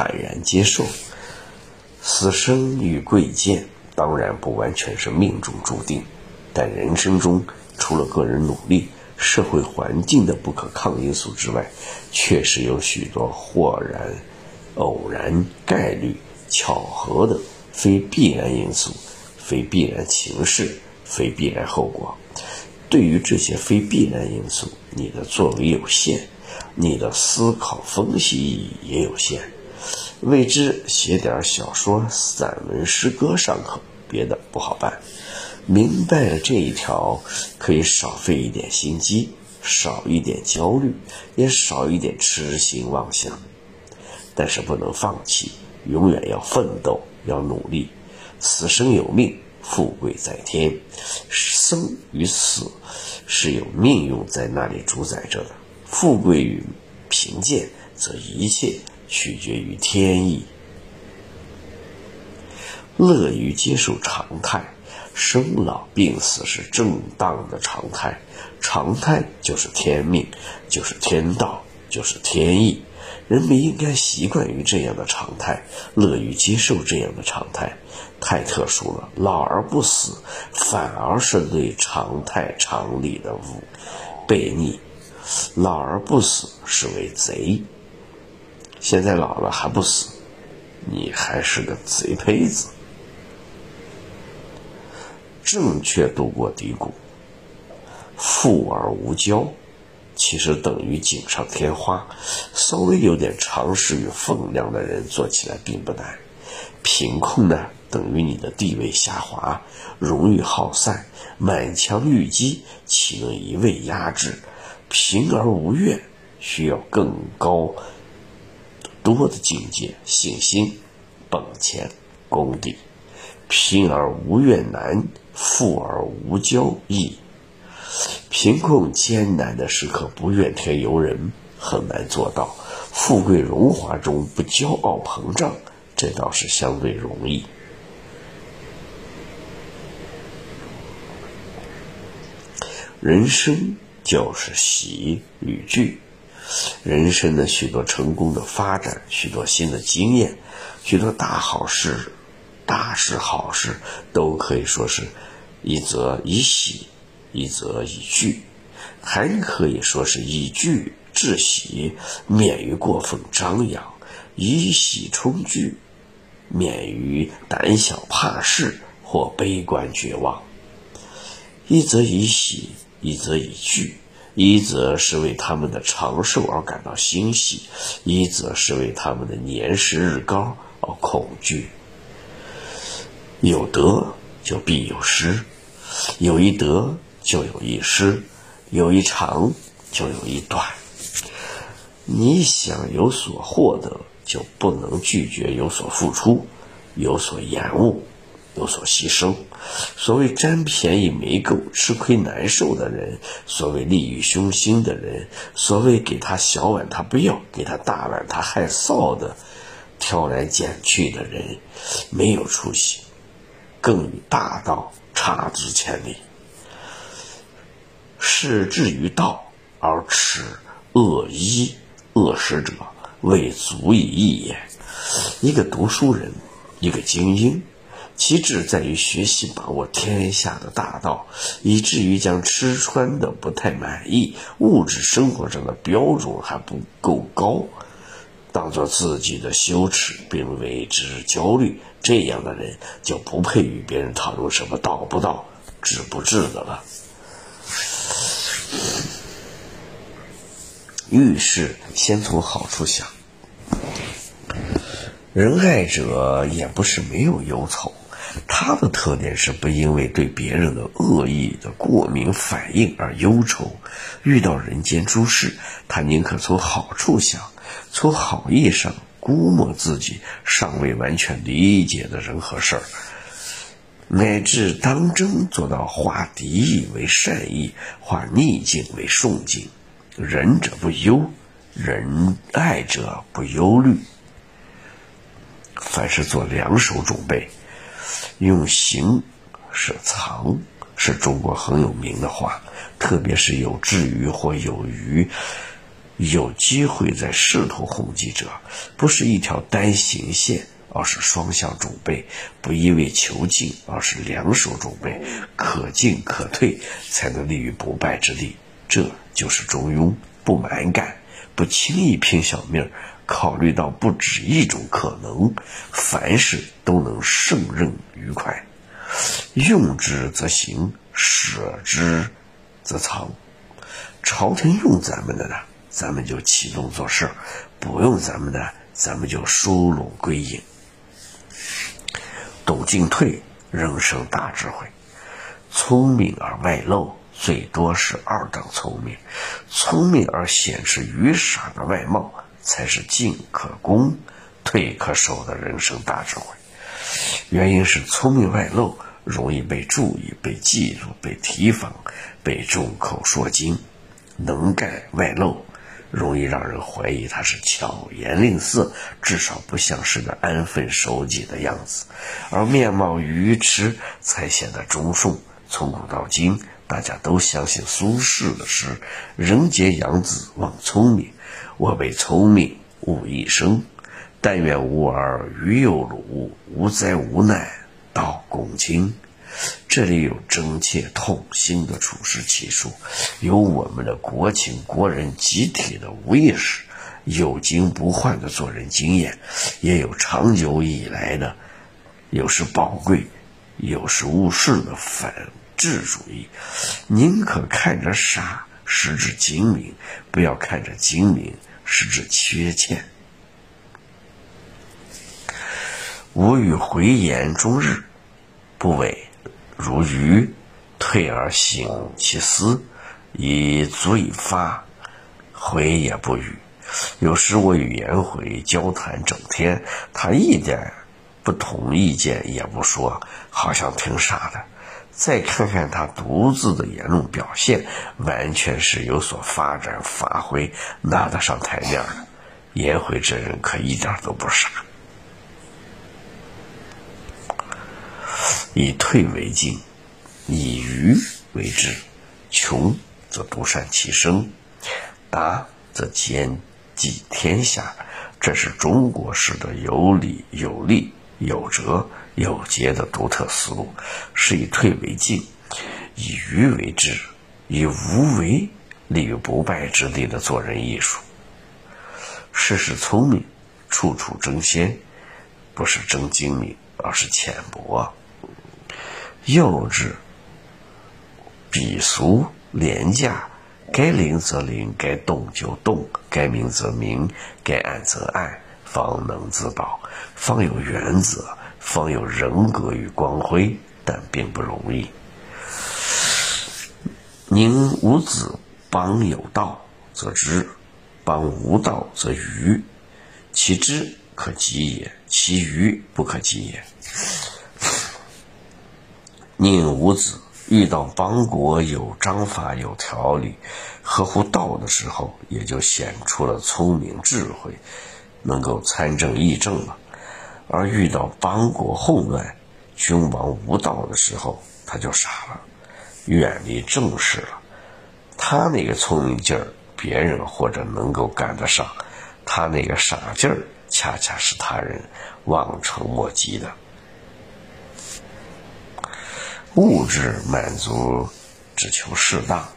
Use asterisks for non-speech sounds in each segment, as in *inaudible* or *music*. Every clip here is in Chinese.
坦然接受。死生与贵贱当然不完全是命中注定，但人生中除了个人努力、社会环境的不可抗因素之外，确实有许多豁然、偶然、概率、巧合的非必然因素、非必然情势、非必然后果。对于这些非必然因素，你的作为有限，你的思考分析也有限。未知写点小说、散文、诗歌尚可，别的不好办。明白了这一条，可以少费一点心机，少一点焦虑，也少一点痴心妄想。但是不能放弃，永远要奋斗，要努力。此生有命。富贵在天，生与死是有命运在那里主宰着的。富贵与贫贱，则一切取决于天意。乐于接受常态，生老病死是正当的常态，常态就是天命，就是天道，就是天意。人们应该习惯于这样的常态，乐于接受这样的常态。太特殊了，老而不死，反而是对常态常理的误悖逆。老而不死是为贼。现在老了还不死，你还是个贼胚子。正确度过低谷，富而无骄，其实等于锦上添花。稍微有点常识与分量的人做起来并不难。贫困呢？等于你的地位下滑，荣誉耗散，满腔郁积，岂能一味压制？贫而无怨，需要更高多的境界、信心、本钱、功底。贫而无怨难，富而无骄易。贫困艰难的时刻不怨天尤人很难做到，富贵荣华中不骄傲膨胀，这倒是相对容易。人生就是喜与惧，人生的许多成功的发展，许多新的经验，许多大好事、大事好事，都可以说是一则以喜，一则以惧，还可以说是以惧治喜，免于过分张扬；以喜冲惧，免于胆小怕事或悲观绝望。一则以喜。一则以惧，一则是为他们的长寿而感到欣喜，一则是为他们的年事日高而恐惧。有得就必有失，有一得就有一失，有一长就有一短。你想有所获得，就不能拒绝有所付出，有所延误。有所牺牲，所谓占便宜没够、吃亏难受的人，所谓利欲熏心的人，所谓给他小碗他不要，给他大碗他害臊的，挑来拣去的人，没有出息，更与大道差之千里。事至于道而耻恶衣恶食者，未足以义也。一个读书人，一个精英。其志在于学习把握天下的大道，以至于将吃穿的不太满意、物质生活上的标准还不够高，当做自己的羞耻，并为之焦虑。这样的人就不配与别人讨论什么道不道、治不治的了。遇事先从好处想，仁爱者也不是没有忧愁。他的特点是不因为对别人的恶意的过敏反应而忧愁，遇到人间诸事，他宁可从好处想，从好意上估摸自己尚未完全理解的人和事儿，乃至当真做到化敌意为善意，化逆境为顺境。仁者不忧，仁爱者不忧虑。凡是做两手准备。用行是藏，是中国很有名的话。特别是有志于或有余，有机会在仕途宏基者，不是一条单行线，而是双向准备；不一味求进，而是两手准备，可进可退，才能立于不败之地。这就是中庸，不蛮干，不轻易拼小命儿，考虑到不止一种可能，凡事都能胜任愉快。用之则行，舍之则藏。朝廷用咱们的呢，咱们就启动做事；不用咱们的，咱们就收拢归隐。懂进退，人生大智慧。聪明而外露，最多是二等聪明；聪明而显示愚傻的外貌，才是进可攻，退可守的人生大智慧。原因是聪明外露，容易被注意、被记住、被提防、被众口铄金。能干外露，容易让人怀疑他是巧言令色，至少不像是个安分守己的样子；而面貌愚痴，才显得忠顺。从古到今，大家都相信苏轼的诗：“人皆养子望聪明，我为聪明误一生。但愿无儿愚有鲁，无灾无难到公卿。”这里有真切痛心的处世奇书，有我们的国情国人集体的无意识，有惊不换的做人经验，也有长久以来的有时宝贵、有时误事的反智主义。宁可看着傻，实质精明；不要看着精明，是指缺欠。吾与回言终日，不违。如鱼，退而省其思，以足以发，回也不语。有时我与颜回交谈整天，他一点不同意见也不说，好像挺傻的。再看看他独自的言论表现，完全是有所发展发挥，拿得上台面的。颜回这人可一点都不傻。以退为进，以愚为智。穷则独善其身，达则兼济天下。这是中国式的有理有利、有哲有节的独特思路，是以退为进，以愚为智，以无为立于不败之地的做人艺术。事事聪明，处处争先，不是争精明，而是浅薄。幼稚、鄙俗、廉价，该灵则灵，该动就动，该明则明，该暗则暗，方能自保，方有原则，方有人格与光辉，但并不容易。宁无子邦有道则知，邦无道则愚。其知可及也，其愚不可及也。宁无子遇到邦国有章法、有条理、合乎道的时候，也就显出了聪明智慧，能够参政议政了；而遇到邦国混乱、君王无道的时候，他就傻了，远离政事了。他那个聪明劲儿，别人或者能够赶得上；他那个傻劲儿，恰恰是他人望尘莫及的。物质满足只求适当，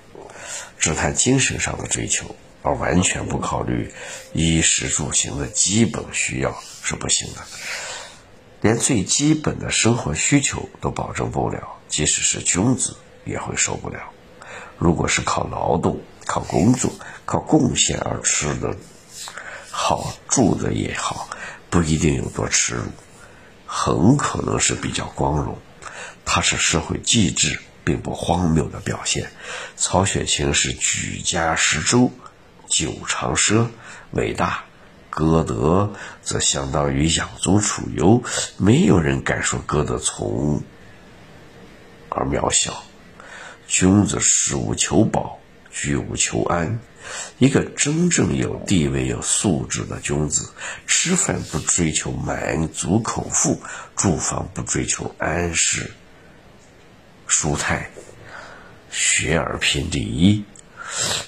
只谈精神上的追求，而完全不考虑衣食住行的基本需要是不行的。连最基本的生活需求都保证不了，即使是君子也会受不了。如果是靠劳动、靠工作、靠贡献而吃的好、住的也好，不一定有多耻辱，很可能是比较光荣。它是社会机制并不荒谬的表现。曹雪芹是举家食粥，酒长赊，伟大；歌德则相当于养尊处优，没有人敢说歌德从而渺小。君子食无求饱，居无求安。一个真正有地位、有素质的君子，吃饭不追求满足口腹，住房不追求安适。舒泰，学而拼第一，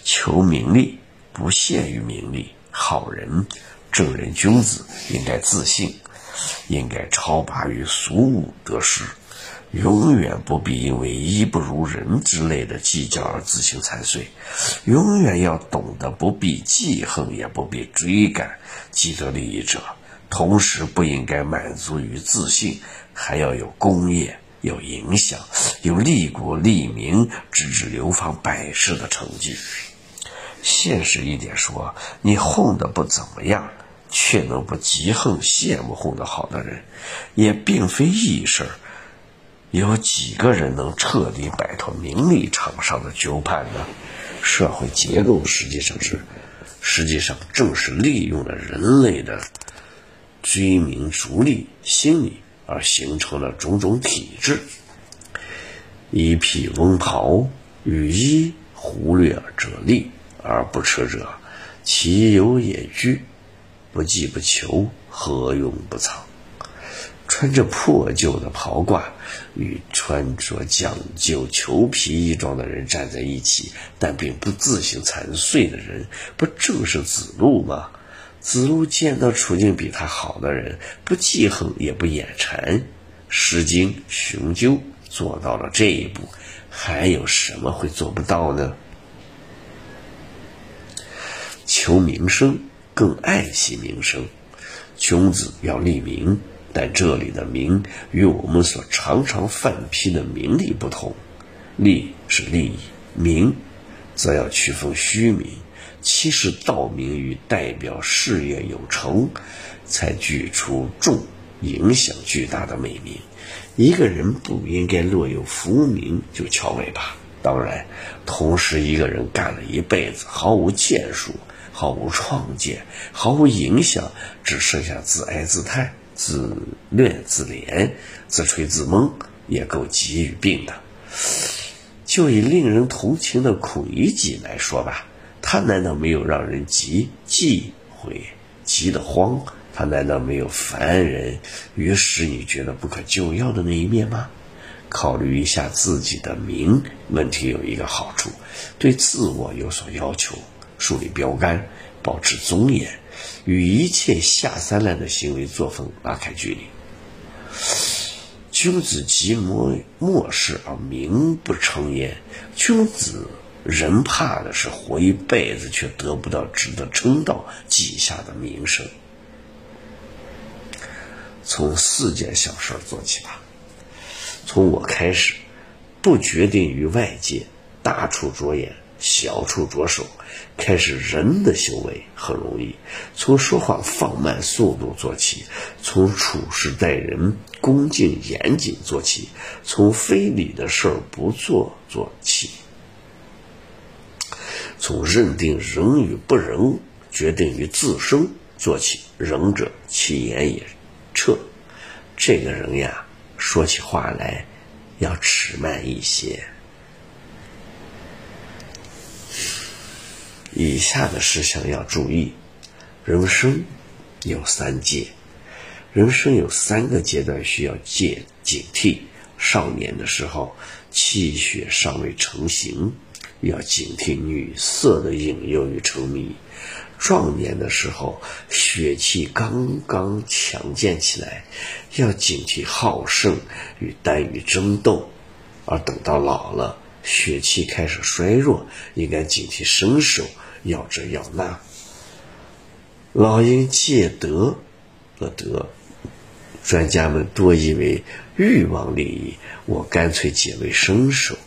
求名利不限于名利。好人、正人君子应该自信，应该超拔于俗物得失，永远不必因为衣不如人之类的计较而自行残碎。永远要懂得不必记恨，也不必追赶既得利益者。同时，不应该满足于自信，还要有功业。有影响，有利国利民、直至流芳百世的成绩。现实一点说，你混得不怎么样，却能不嫉恨羡慕混得好的人，也并非易事儿。有几个人能彻底摆脱名利场上的纠绊呢？社会结构实际上是，实际上正是利用了人类的追名逐利心理。而形成了种种体制。一匹翁袍，与衣忽略者利而不耻者，其有也居，不计不求，何用不藏？穿着破旧的袍褂，与穿着讲究裘皮衣装的人站在一起，但并不自行残碎的人，不正是子路吗？子路见到处境比他好的人，不记恨也不眼馋，《诗经·雄鸠》做到了这一步，还有什么会做不到呢？求名声，更爱惜名声。穷子要立名，但这里的名与我们所常常犯批的名利不同。利是利益，名则要区分虚名。其实道名与代表事业有成，才具出众、影响巨大的美名。一个人不应该若有浮名就翘尾巴。当然，同时一个人干了一辈子，毫无建树、毫无创建、毫无影响，只剩下自哀自叹、自怨自怜、自吹自蒙，也够急与病的。就以令人同情的孔乙己来说吧。他难道没有让人急、忌讳、急得慌？他难道没有烦人，于使你觉得不可救药的那一面吗？考虑一下自己的名问题，有一个好处：对自我有所要求，树立标杆，保持尊严，与一切下三滥的行为作风拉开距离。君子急莫莫视而名不成焉。君子。人怕的是活一辈子却得不到值得称道记下的名声。从四件小事做起吧。从我开始，不决定于外界，大处着眼，小处着手。开始人的修为很容易，从说话放慢速度做起，从处事待人恭敬严谨做起，从非礼的事儿不做做起。从认定仁与不仁，决定于自身做起。仁者，其言也彻。这个人呀，说起话来要迟慢一些。以下的事项要注意：人生有三戒，人生有三个阶段需要戒警惕。少年的时候，气血尚未成型。要警惕女色的引诱与沉迷，壮年的时候血气刚刚强健起来，要警惕好胜与耽于争斗；而等到老了，血气开始衰弱，应该警惕身手要这要那。老鹰借德的德，专家们多以为欲望利益，我干脆解为身手。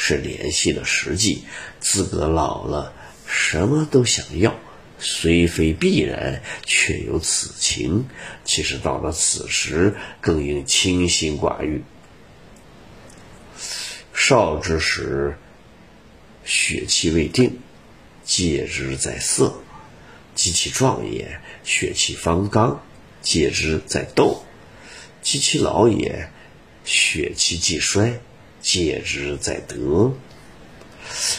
是联系的实际，自个老了，什么都想要，虽非必然，却有此情。其实到了此时，更应清心寡欲。少之时，血气未定，戒之在色；及其壮也，血气方刚，戒之在斗；及其老也，血气既衰。戒之在德。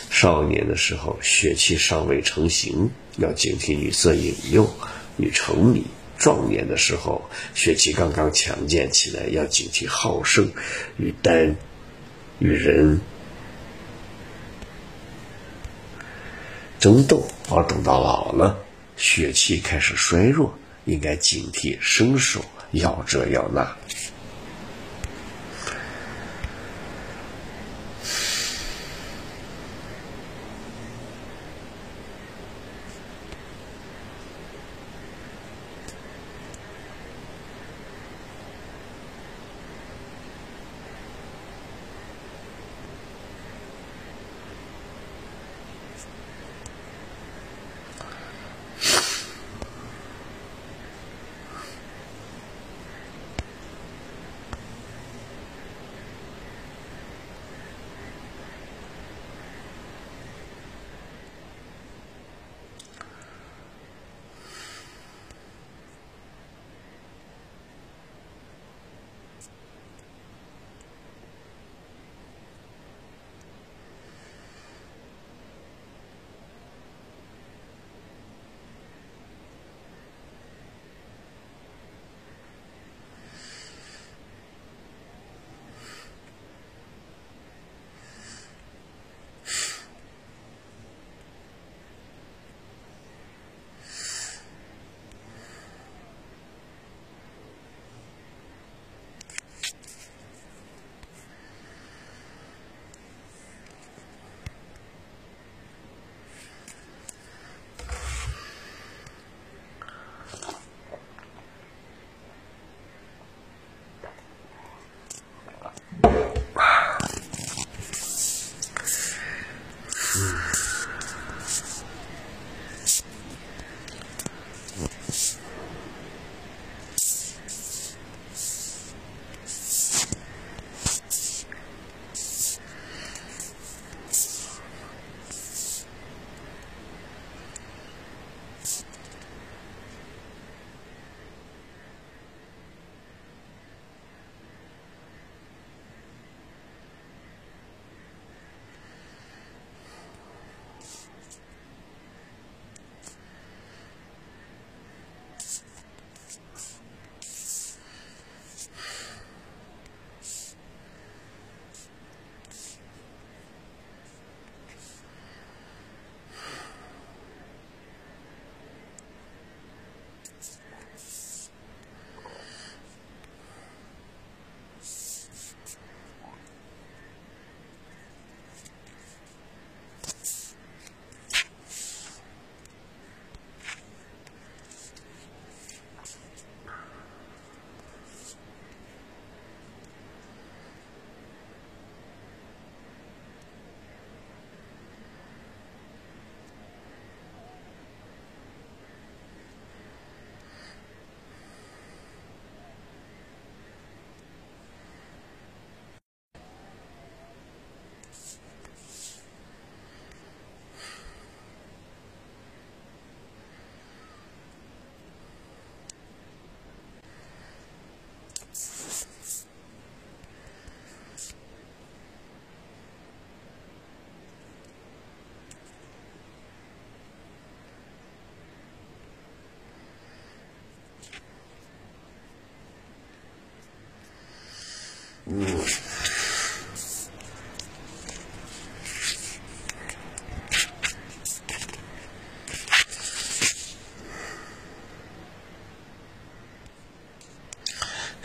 少年的时候，血气尚未成型，要警惕女色引诱与沉迷；壮年的时候，血气刚刚强健起来，要警惕好胜与单与人。争斗，而等到老了，血气开始衰弱，应该警惕生手，要这要那。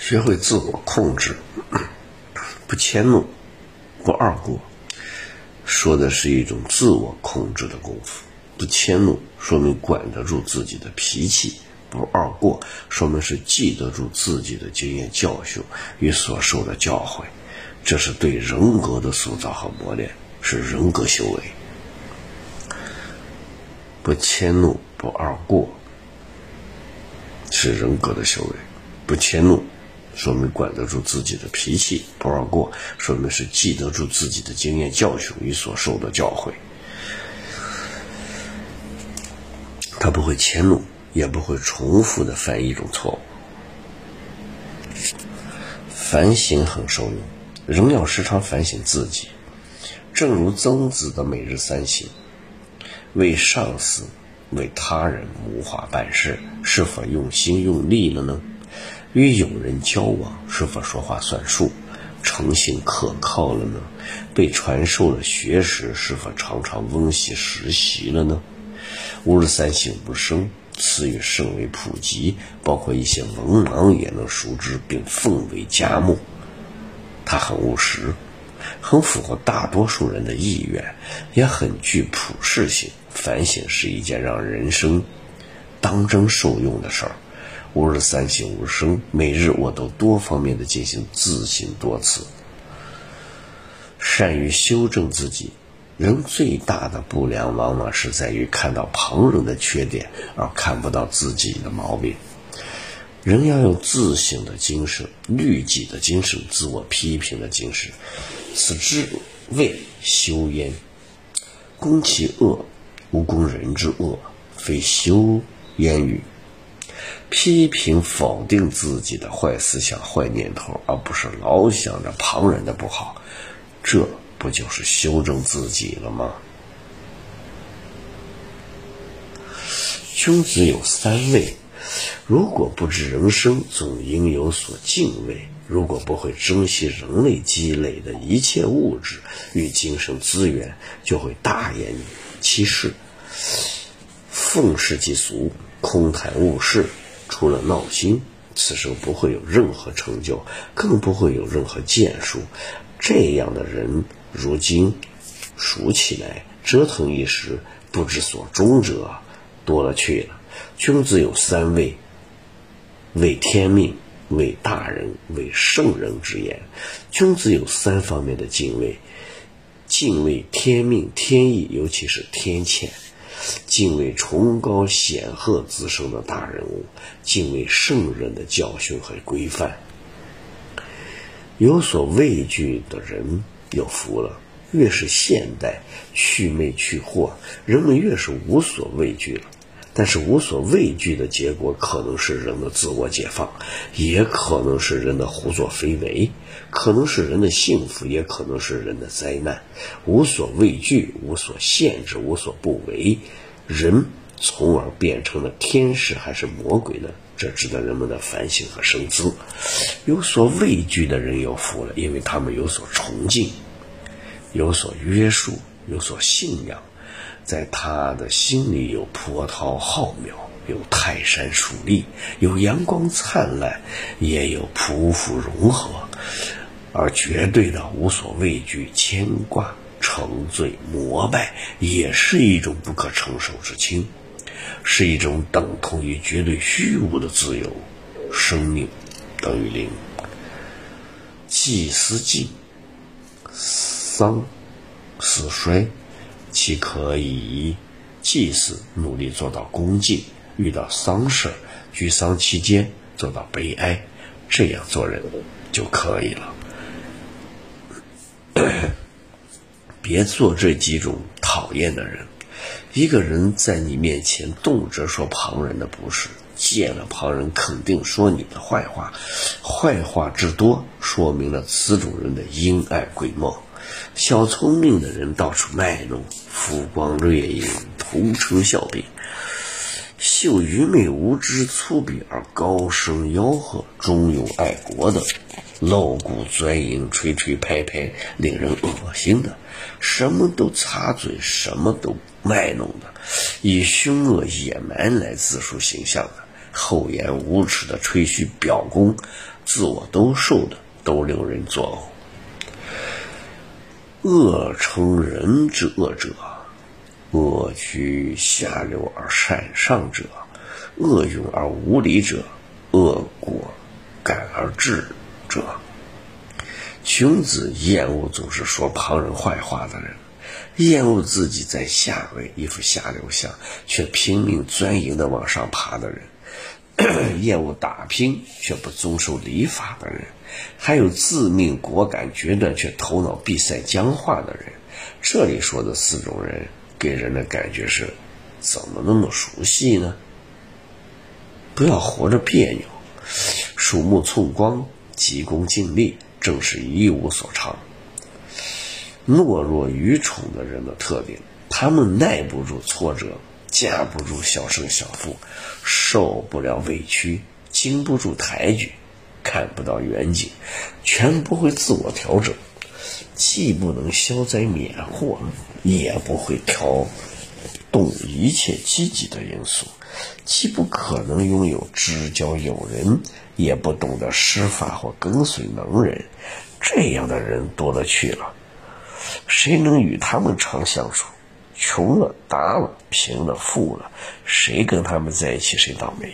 学会自我控制，*coughs* 不迁怒，不二过，说的是一种自我控制的功夫。不迁怒，说明管得住自己的脾气；不二过，说明是记得住自己的经验教训与所受的教诲。这是对人格的塑造和磨练，是人格修为。不迁怒，不二过，是人格的修为。不迁怒。说明管得住自己的脾气，不让过，说明是记得住自己的经验教训与所受的教诲。他不会迁怒，也不会重复的犯一种错误。反省很受用，人要时常反省自己。正如曾子的每日三省：为上司、为他人谋划办事，是否用心用力了呢？与友人交往，是否说话算数？诚信可靠了呢？被传授了学识是否常常温习实习了呢？吾日三省吾身，词语甚为普及，包括一些文盲也能熟知并奉为佳木。他很务实，很符合大多数人的意愿，也很具普适性。反省是一件让人生当真受用的事儿。吾日三省吾身，每日我都多方面的进行自省多次，善于修正自己。人最大的不良，往往是在于看到旁人的缺点，而看不到自己的毛病。人要有自省的精神、律己的精神、自我批评的精神，此之谓修焉。攻其恶，无攻人之恶，非修焉与？批评否定自己的坏思想、坏念头，而不是老想着旁人的不好，这不就是修正自己了吗？君子有三畏，如果不知人生，总应有所敬畏；如果不会珍惜人类积累的一切物质与精神资源，就会大言欺世，愤世嫉俗，空谈误事。除了闹心，此生不会有任何成就，更不会有任何建树。这样的人，如今数起来，折腾一时不知所终者多了去了。君子有三畏：畏天命，畏大人，畏圣人之言。君子有三方面的敬畏：敬畏天命、天意，尤其是天谴。敬畏崇高显赫滋生的大人物，敬畏圣人的教训和规范。有所畏惧的人有福了。越是现代，去魅去惑，人们越是无所畏惧了。但是无所畏惧的结果，可能是人的自我解放，也可能是人的胡作非为，可能是人的幸福，也可能是人的灾难。无所畏惧，无所限制，无所不为，人从而变成了天使还是魔鬼呢？这值得人们的反省和深思。有所畏惧的人有福了，因为他们有所崇敬，有所约束，有所信仰。在他的心里有波涛浩渺，有泰山树立，有阳光灿烂，也有匍匐融合，而绝对的无所畏惧、牵挂、沉醉、膜拜，也是一种不可承受之轻，是一种等同于绝对虚无的自由。生命等于零，祭司尽，丧死衰。其可以祭祀努力做到恭敬，遇到丧事居丧期间做到悲哀，这样做人就可以了。*coughs* 别做这几种讨厌的人。一个人在你面前动辄说旁人的不是，见了旁人肯定说你的坏话，坏话之多，说明了此种人的阴暗鬼梦。小聪明的人到处卖弄，浮光掠影，同声笑柄，秀愚昧无知、粗鄙而高声吆喝，忠勇爱国的，露骨钻营，吹吹拍拍，令人恶心的，什么都插嘴，什么都卖弄的，以凶恶野蛮来自述形象的，厚颜无耻的吹嘘表功，自我兜售的，都令人作呕。恶称人之恶者，恶居下流而善上者，恶勇而无礼者，恶果感而至者。君子厌恶总是说旁人坏话的人，厌恶自己在下位一副下流相，却拼命钻营的往上爬的人。*coughs* 厌恶打拼却不遵守礼法的人，还有自命果敢决断却头脑闭塞僵化的人。这里说的四种人，给人的感觉是，怎么那么熟悉呢？不要活着别扭，鼠目寸光，急功近利，正是一无所长。懦弱愚蠢的人的特点，他们耐不住挫折。架不住小胜小负，受不了委屈，经不住抬举，看不到远景，全不会自我调整，既不能消灾免祸，也不会调动一切积极的因素，既不可能拥有知交友人，也不懂得施法或跟随能人。这样的人多了去了，谁能与他们常相处？穷了达了，贫了富了，谁跟他们在一起谁倒霉。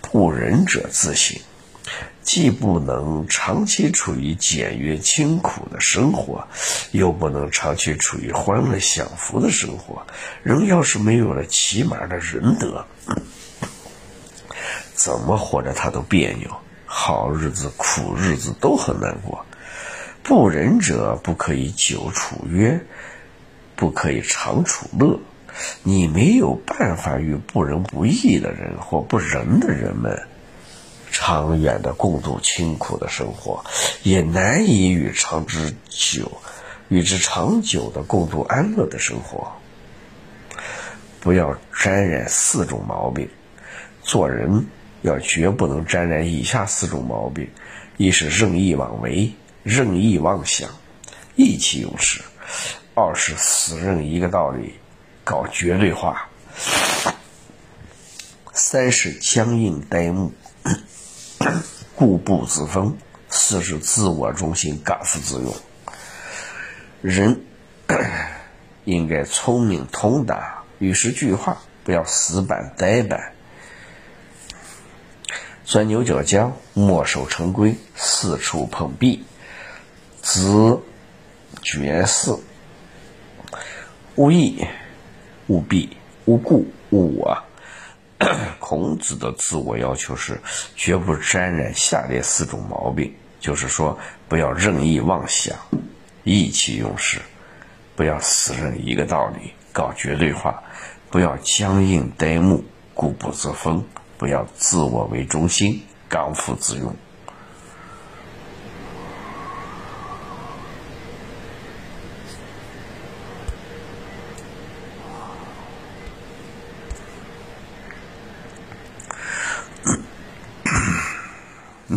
不仁者自省，既不能长期处于简约清苦的生活，又不能长期处于欢乐享福的生活。人要是没有了起码的仁德，怎么活着他都别扭，好日子苦日子都很难过。不仁者不可以久处约，不可以长处乐。你没有办法与不仁不义的人或不仁的人们长远的共度清苦的生活，也难以与长之久、与之长久的共度安乐的生活。不要沾染四种毛病，做人要绝不能沾染以下四种毛病：一是任意妄为。任意妄想，意气用事；二是死认一个道理，搞绝对化；三是僵硬呆木，固步自封；四是自我中心，刚愎自用。人 *coughs* 应该聪明通达，与时俱化，不要死板呆板，钻牛角尖，墨守成规，四处碰壁。子绝嗣，无义、无弊、无故、勿我。孔子的自我要求是绝不沾染下列四种毛病，就是说，不要任意妄想，意气用事；不要死认一个道理，搞绝对化；不要僵硬呆木，固步自封；不要自我为中心，刚愎自用。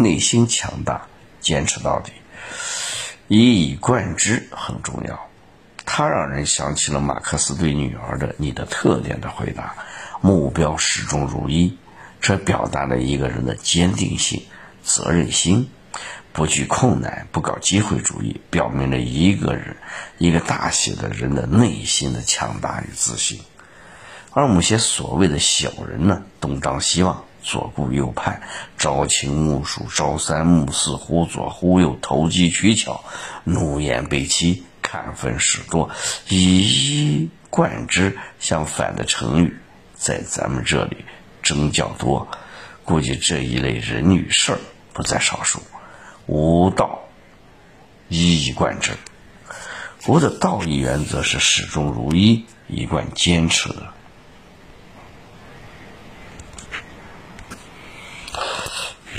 内心强大，坚持到底，一以贯之很重要。他让人想起了马克思对女儿的“你的特点”的回答：目标始终如一。这表达了一个人的坚定性、责任心，不惧困难，不搞机会主义，表明了一个人、一个大写的人的内心的强大与自信。而某些所谓的小人呢，东张西望。左顾右盼，朝秦暮蜀，朝三暮四，忽左忽右，投机取巧，怒言背欺，看分使多，以一贯之。相反的成语，在咱们这里真较多。估计这一类人与事儿不在少数。无道，一以贯之。我的道义原则是始终如一，一贯坚持的。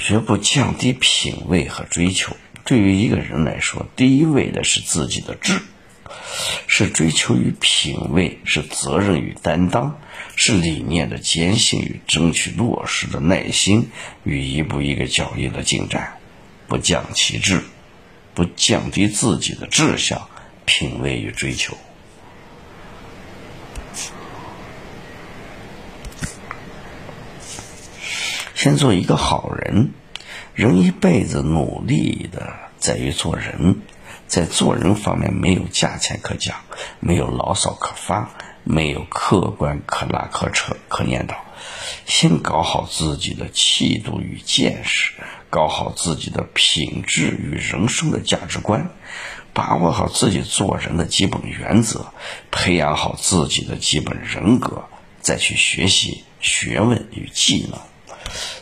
绝不降低品味和追求。对于一个人来说，第一位的是自己的志，是追求与品味，是责任与担当，是理念的坚信与争取落实的耐心与一步一个脚印的进展。不降其志，不降低自己的志向、品味与追求。先做一个好人。人一辈子努力的在于做人，在做人方面没有价钱可讲，没有牢骚可发，没有客观可拉可扯可念叨。先搞好自己的气度与见识，搞好自己的品质与人生的价值观，把握好自己做人的基本原则，培养好自己的基本人格，再去学习学问与技能。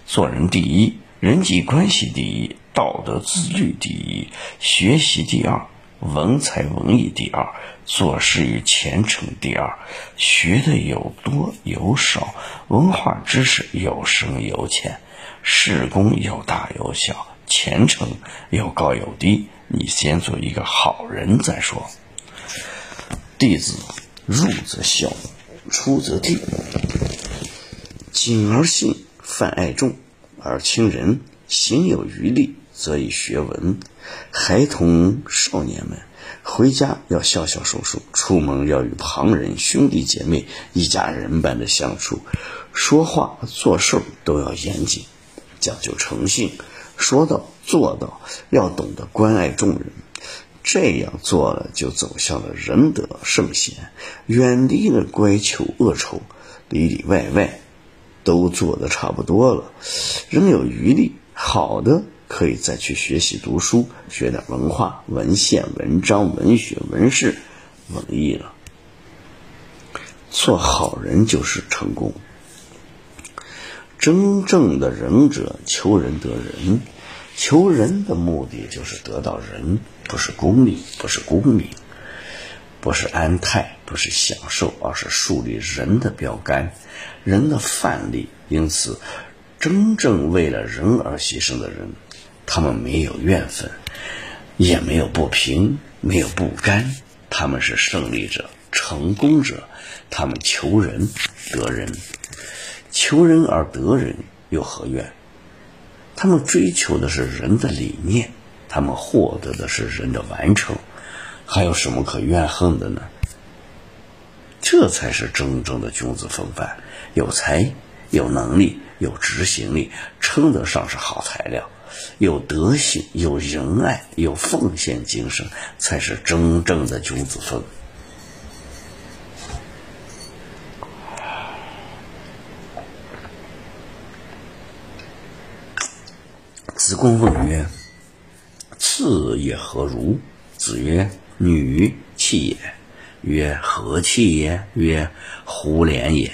做人第一，人际关系第一，道德自律第一，学习第二，文才文艺第二，做事与虔诚第二。学的有多有少，文化知识有深有浅，事功有大有小，前程有高有低。你先做一个好人再说。弟子入则孝，出则悌，谨而信。泛爱众而亲仁，行有余力，则以学文。孩童少年们回家要孝孝顺顺，出门要与旁人、兄弟姐妹一家人般的相处，说话做事都要严谨，讲究诚信，说到做到，要懂得关爱众人。这样做了，就走向了仁德圣贤，远离了乖巧恶丑，里里外外都做的差不多了，仍有余力，好的可以再去学习读书，学点文化、文献、文章、文学、文事、文艺了。做好人就是成功。真正的仁者，求仁得仁。求仁的目的就是得到人，不是功利，不是功名，不是安泰，不是享受，而是树立人的标杆，人的范例。因此，真正为了人而牺牲的人，他们没有怨愤，也没有不平，没有不甘，他们是胜利者、成功者。他们求人得人，求人而得人，又何怨？他们追求的是人的理念，他们获得的是人的完成，还有什么可怨恨的呢？这才是真正的君子风范，有才、有能力、有执行力，称得上是好材料；有德行、有仁爱、有奉献精神，才是真正的君子风。子贡问曰：“次也何如？”子曰：“女气也。”曰：“何气也？”曰：“胡脸也。”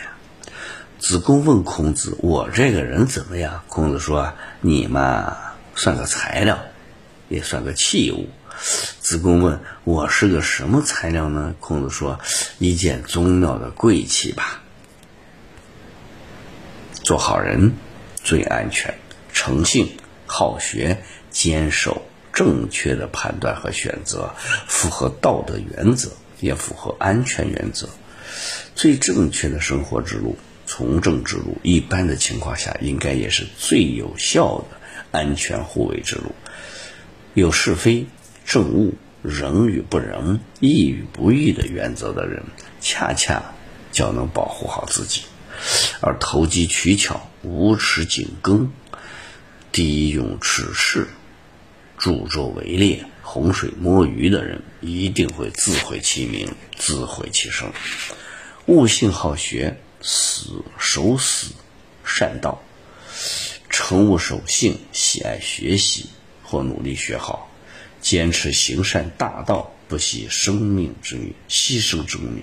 子贡问孔子：“我这个人怎么样？”孔子说：“你嘛，算个材料，也算个器物。”子贡问：“我是个什么材料呢？”孔子说：“一件宗庙的贵气吧。”做好人最安全，诚信。好学，坚守正确的判断和选择，符合道德原则，也符合安全原则。最正确的生活之路，从政之路，一般的情况下，应该也是最有效的安全护卫之路。有是非、正误、仁与不仁、义与不义的原则的人，恰恰较能保护好自己；而投机取巧、无耻紧跟。低用耻事、助纣为虐、洪水摸鱼的人，一定会自毁其名、自毁其身。悟性好学，死守死善道；诚物守信，喜爱学习或努力学好，坚持行善大道，不惜生命之命、牺牲之命。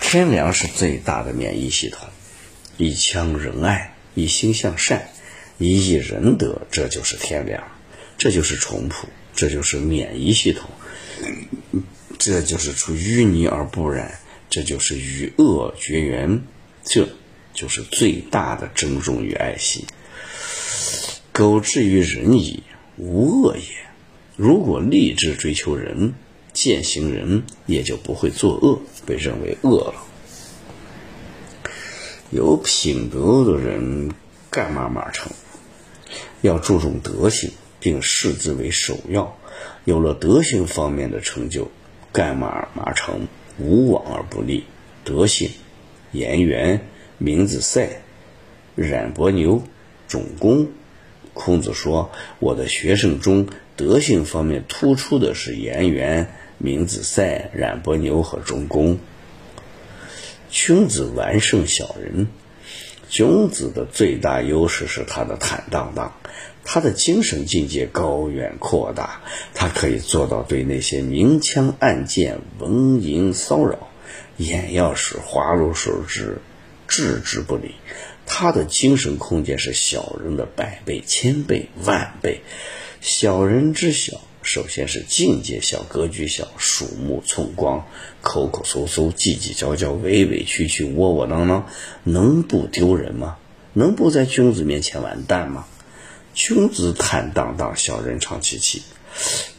天良是最大的免疫系统。一腔仁爱，一心向善，一意仁德，这就是天良，这就是淳朴，这就是免疫系统，这就是出淤泥而不染，这就是与恶绝缘，这就是最大的珍重与爱惜。苟至于仁矣，无恶也。如果立志追求仁，践行仁，也就不会作恶，被认为恶了。有品德的人干嘛嘛成？要注重德行，并视之为首要。有了德行方面的成就，干嘛嘛成，无往而不利。德行，颜渊、明子赛、冉伯牛、仲弓。孔子说：“我的学生中，德行方面突出的是颜渊、明子赛、冉伯牛和仲弓。”君子完胜小人。君子的最大优势是他的坦荡荡，他的精神境界高远阔大，他可以做到对那些明枪暗箭、蚊蝇骚扰、眼药水滑入手指置之不理。他的精神空间是小人的百倍、千倍、万倍。小人之小。首先是境界小、格局小、鼠目寸光、口口搜搜、叽叽喳喳、委委屈屈、窝窝囊囊，能不丢人吗？能不在君子面前完蛋吗？君子坦荡荡，小人长戚戚。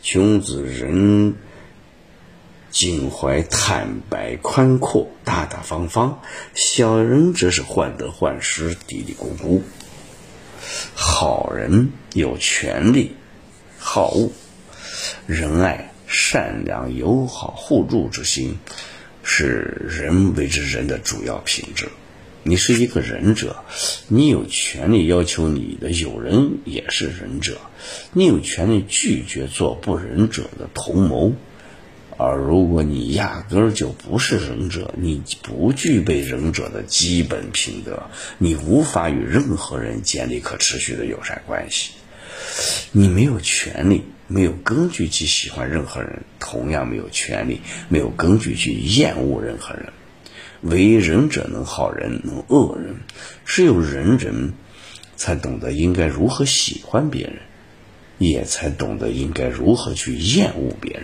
君子人襟怀坦白宽阔、大大方方；小人则是患得患失、嘀嘀咕咕。好人有权利，好恶，仁爱、善良、友好、互助之心，是人为之人的主要品质。你是一个仁者，你有权利要求你的友人也是仁者，你有权利拒绝做不仁者的同谋。而如果你压根儿就不是仁者，你不具备仁者的基本品德，你无法与任何人建立可持续的友善关系。你没有权利，没有根据去喜欢任何人，同样没有权利，没有根据去厌恶任何人。为人者能好人，能恶人。只有仁人，才懂得应该如何喜欢别人，也才懂得应该如何去厌恶别人。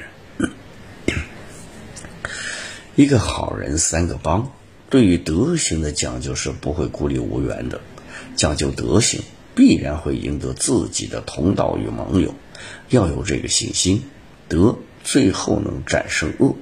一个好人三个帮，对于德行的讲究是不会孤立无援的。讲究德行，必然会赢得自己的同道与盟友。要有这个信心，德最后能战胜恶。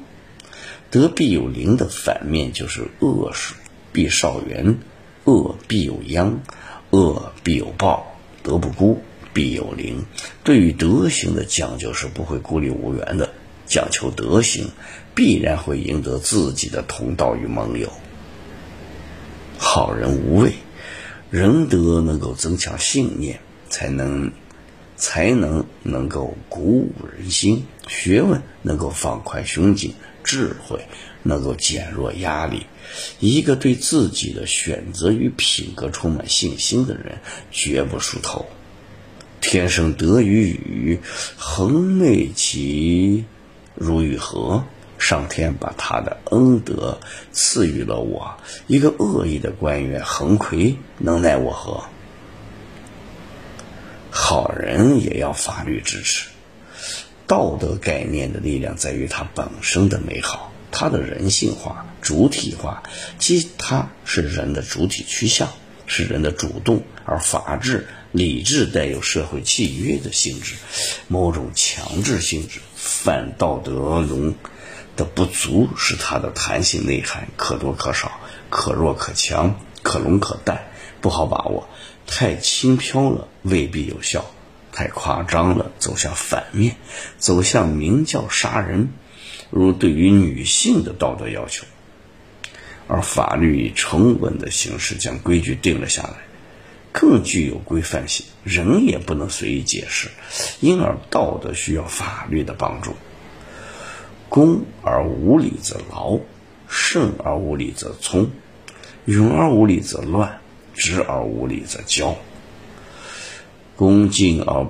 德必有灵的反面就是恶是必少缘，恶必有殃，恶必有报。德不孤，必有灵。对于德行的讲究是不会孤立无援的，讲求德行，必然会赢得自己的同道与盟友。好人无畏，仁德能够增强信念，才能才能能够鼓舞人心，学问能够放宽胸襟。智慧能够减弱压力。一个对自己的选择与品格充满信心的人，绝不梳头。天生得与与，恒美其如雨荷。上天把他的恩德赐予了我。一个恶意的官员，横魁能奈我何？好人也要法律支持。道德概念的力量在于它本身的美好，它的人性化、主体化，即它是人的主体趋向，是人的主动；而法治、理智带有社会契约的性质，某种强制性质。反道德容的不足是它的弹性内涵可多可少，可弱可强，可浓可淡，不好把握。太轻飘了，未必有效。太夸张了，走向反面，走向明教杀人，如对于女性的道德要求。而法律以成文的形式将规矩定了下来，更具有规范性，人也不能随意解释，因而道德需要法律的帮助。公而无礼则劳，慎而无礼则聪，勇而无礼则乱，直而无礼则骄。恭敬而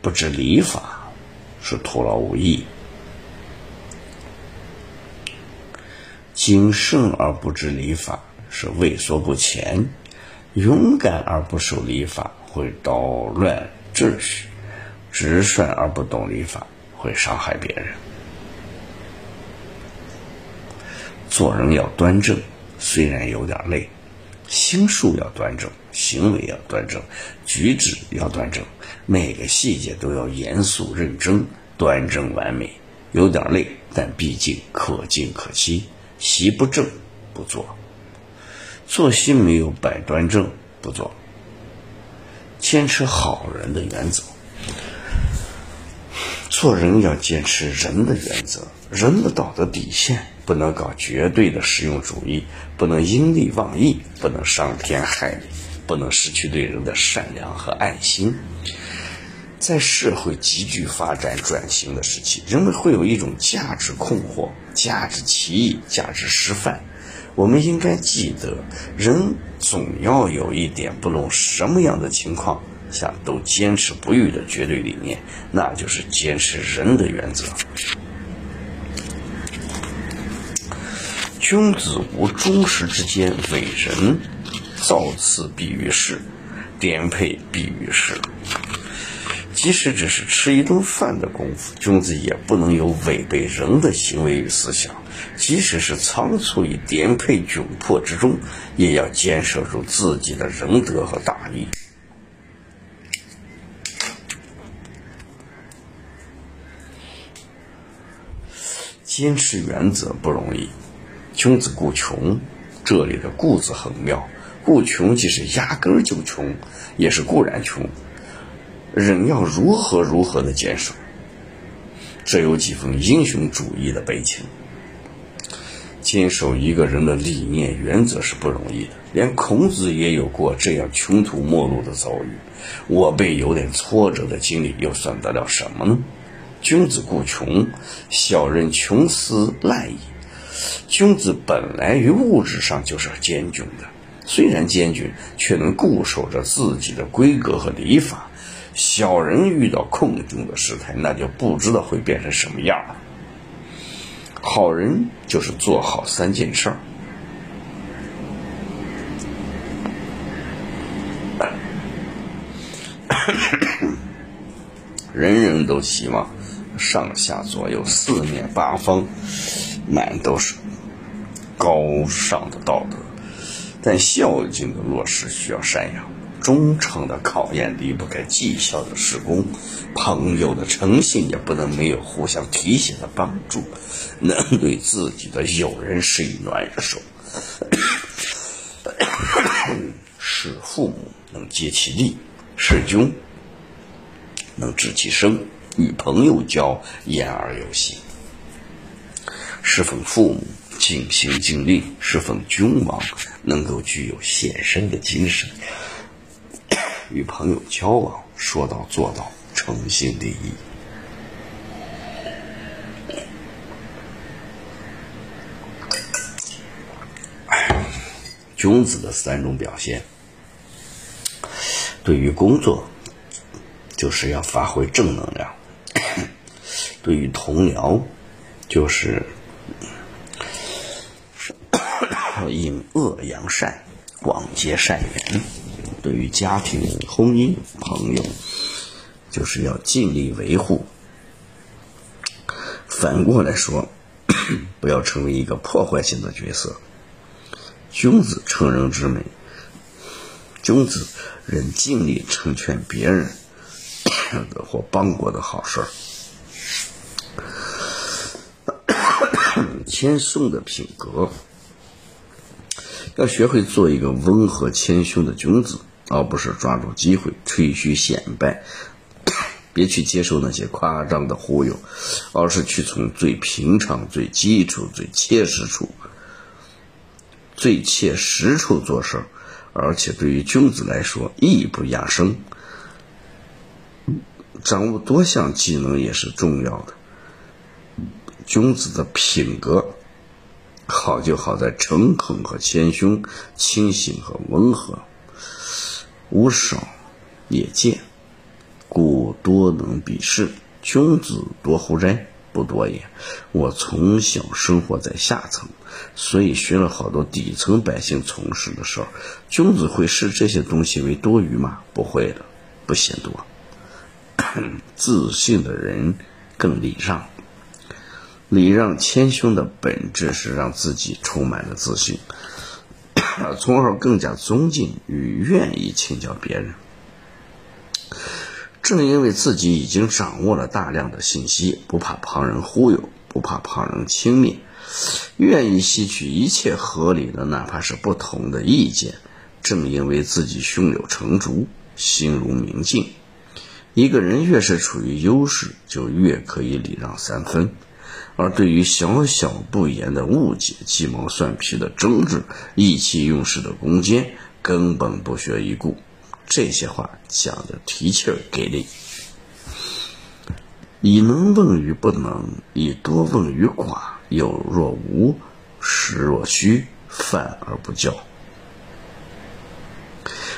不知礼法，是徒劳无益；谨慎而不知礼法，是畏缩不前；勇敢而不守礼法，会捣乱秩序；直率而不懂礼法，会伤害别人。做人要端正，虽然有点累。心术要端正，行为要端正，举止要端正，每个细节都要严肃认真、端正完美。有点累，但毕竟可敬可期。习不正不做，作息没有摆端正不做。坚持好人的原则，做人要坚持人的原则，人的道德底线。不能搞绝对的实用主义，不能因利忘义，不能伤天害理，不能失去对人的善良和爱心。在社会急剧发展转型的时期，人们会有一种价值困惑、价值歧义、价值失范。我们应该记得，人总要有一点，不论什么样的情况下都坚持不渝的绝对理念，那就是坚持人的原则。君子无忠实之间，伟人造次必于世，颠沛必于世。即使只是吃一顿饭的功夫，君子也不能有违背人的行为与思想；即使是仓促于颠沛窘迫之中，也要坚守住自己的仁德和大义。坚持原则不容易。君子固穷，这里的“固”字很妙，固穷既是压根儿就穷，也是固然穷。人要如何如何的坚守，这有几分英雄主义的悲情。坚守一个人的理念原则是不容易的，连孔子也有过这样穷途末路的遭遇。我辈有点挫折的经历，又算得了什么呢？君子固穷，小人穷思滥矣。君子本来于物质上就是坚峻的，虽然坚峻，却能固守着自己的规格和礼法。小人遇到困窘的时态，那就不知道会变成什么样了。好人就是做好三件事儿。人人都希望上下左右四面八方满都是高尚的道德，但孝敬的落实需要赡养，忠诚的考验离不开绩效的施工，朋友的诚信也不能没有互相提携的帮助，能对自己的友人施以暖手，使父母能竭其力，使君。能治其身，与朋友交，言而有信；侍奉父母，尽心尽力；侍奉君王，能够具有献身的精神；与朋友交往，说到做到，诚心立意。君子的三种表现，对于工作。就是要发挥正能量。对于同僚，就是 *coughs* 引恶扬善，广结善缘；对于家庭、婚姻、朋友，就是要尽力维护。反过来说，*coughs* 不要成为一个破坏性的角色。君子成人之美，君子人尽力成全别人。或帮国的好事儿，*coughs* 谦逊的品格，要学会做一个温和谦逊的君子，而不是抓住机会吹嘘显摆。*coughs* 别去接受那些夸张的忽悠，而是去从最平常、最基础、最切实处、最切实处做事。而且对于君子来说，艺不压身。掌握多项技能也是重要的。君子的品格好就好在诚恳和谦逊，清醒和温和，无少也见，故多能鄙视。君子多乎哉？不多也。我从小生活在下层，所以学了好多底层百姓从事的事儿。君子会视这些东西为多余吗？不会的，不嫌多。*coughs* 自信的人更礼让，礼让谦逊的本质是让自己充满了自信，*coughs* 从而更加尊敬与愿意请教别人。正因为自己已经掌握了大量的信息，不怕旁人忽悠，不怕旁人轻蔑，愿意吸取一切合理的，哪怕是不同的意见。正因为自己胸有成竹，心如明镜。一个人越是处于优势，就越可以礼让三分；而对于小小不言的误解、鸡毛蒜皮的争执、意气用事的攻坚，根本不屑一顾。这些话讲的提气儿给力。以能问于不能，以多问于寡，有若无，实若虚，泛而不教。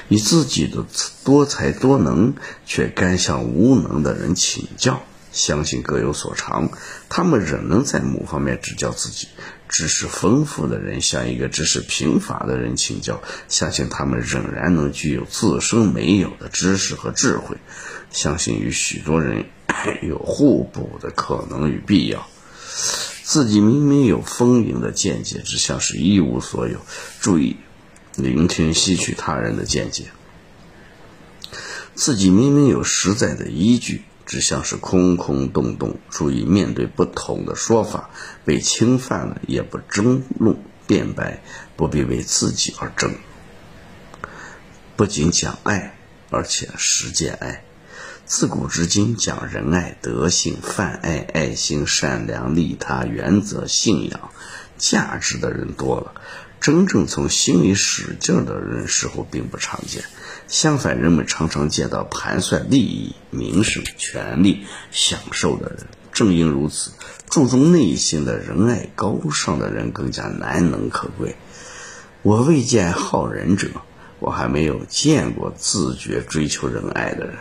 以自己的多才多能，却甘向无能的人请教，相信各有所长，他们仍能在某方面指教自己；知识丰富的人向一个知识贫乏的人请教，相信他们仍然能具有自身没有的知识和智慧。相信与许多人 *coughs* 有互补的可能与必要。自己明明有丰盈的见解，只像是一无所有。注意。聆听、吸取他人的见解，自己明明有实在的依据，只像是空空洞洞。注意面对不同的说法，被侵犯了也不争论辩白，不必为自己而争。不仅讲爱，而且实践爱。自古至今，讲仁爱、德性、泛爱、爱心、善良、利他、原则、信仰、价值的人多了，真正从心里使劲的人似乎并不常见。相反，人们常常见到盘算利益、名声、权力、享受的人。正因如此，注重内心的仁爱、高尚的人更加难能可贵。我未见好仁者，我还没有见过自觉追求仁爱的人。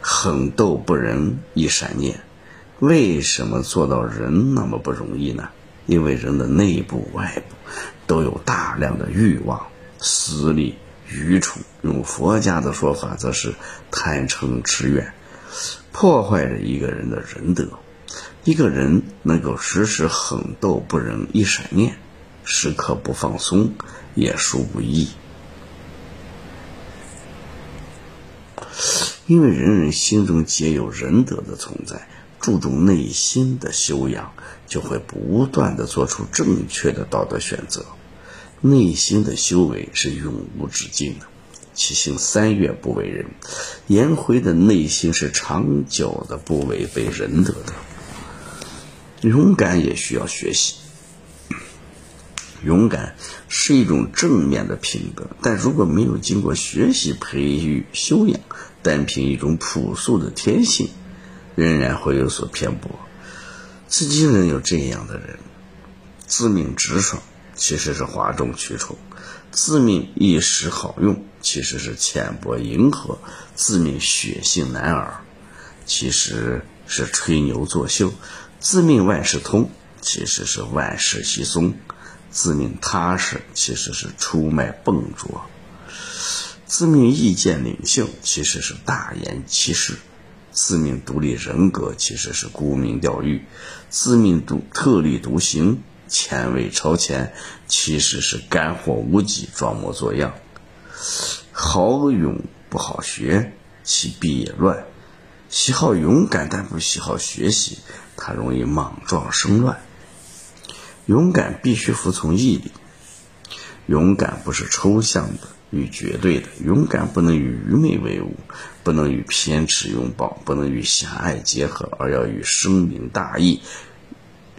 狠斗不仁，一闪念。为什么做到仁那么不容易呢？因为人的内部、外部都有大量的欲望、私利、愚蠢。用佛家的说法，则是贪嗔痴怨，破坏着一个人的仁德。一个人能够时时狠斗不仁，一闪念，时刻不放松，也殊不易。因为人人心中皆有仁德的存在，注重内心的修养，就会不断的做出正确的道德选择。内心的修为是永无止境的。七星三月不为人，颜回的内心是长久的不违背仁德的。勇敢也需要学习。勇敢是一种正面的品德，但如果没有经过学习、培育、修养，单凭一种朴素的天性，仍然会有所偏颇。至今仍有这样的人，自命直爽，其实是哗众取宠；自命一时好用，其实是浅薄迎合；自命血性男儿，其实是吹牛作秀；自命万事通，其实是万事稀松。自命踏实，其实是出卖笨拙；自命意见领袖，其实是大言其事；自命独立人格，其实是沽名钓誉；自命独特立独行、前卫超前，其实是干货无几、装模作样。好勇不好学，其必也乱。喜好勇敢但不喜好学习，他容易莽撞生乱。勇敢必须服从毅力，勇敢不是抽象的与绝对的，勇敢不能与愚昧为伍，不能与偏执拥抱，不能与狭隘结合，而要与深明大义、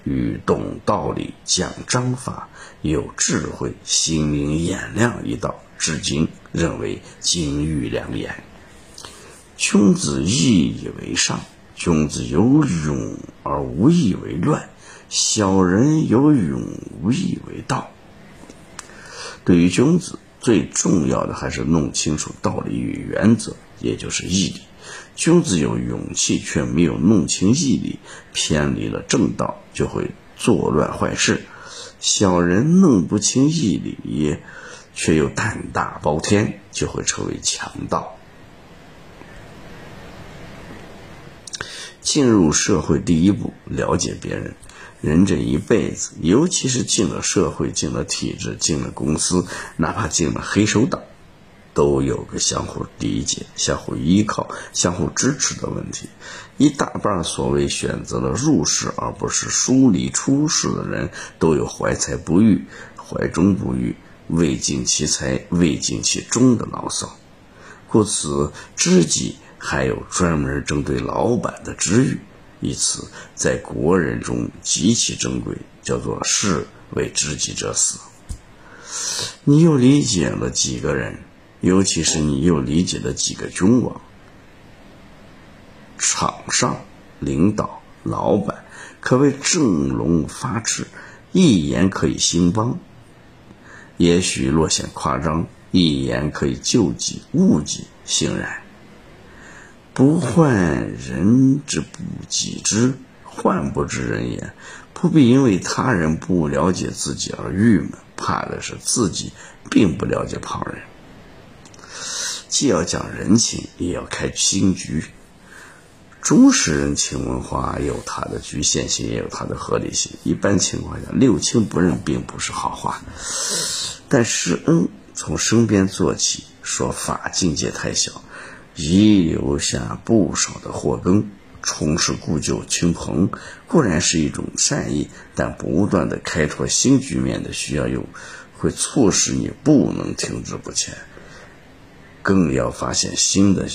与懂道理、讲章法、有智慧、心明眼亮一道。至今认为金玉良言。君子义以为上，君子有勇而无义为乱。小人有勇无义为道。对于君子，最重要的还是弄清楚道理与原则，也就是义理。君子有勇气，却没有弄清义理，偏离了正道，就会作乱坏事；小人弄不清义理，却又胆大包天，就会成为强盗。进入社会第一步，了解别人。人这一辈子，尤其是进了社会、进了体制、进了公司，哪怕进了黑手党，都有个相互理解、相互依靠、相互支持的问题。一大半所谓选择了入世而不是疏离出世的人，都有怀才不遇、怀中不遇、未尽其才、未尽其忠的牢骚。故此，知己还有专门针对老板的知遇。一词在国人中极其珍贵，叫做“士为知己者死”。你又理解了几个人？尤其是你又理解了几个君王？场上领导、老板可谓振聋发赤，一言可以兴邦。也许略显夸张，一言可以救己、误己，欣然。不患人之不己知，患不知人也。不必因为他人不了解自己而郁闷，怕的是自己并不了解旁人。既要讲人情，也要开新局。中式人情文化有它的局限性，也有它的合理性。一般情况下，六亲不认并不是好话。但施恩从身边做起，说法境界太小。遗留下不少的祸根。重拾故旧亲朋固然是一种善意，但不断的开拓新局面的需要又会促使你不能停滞不前，更要发现新的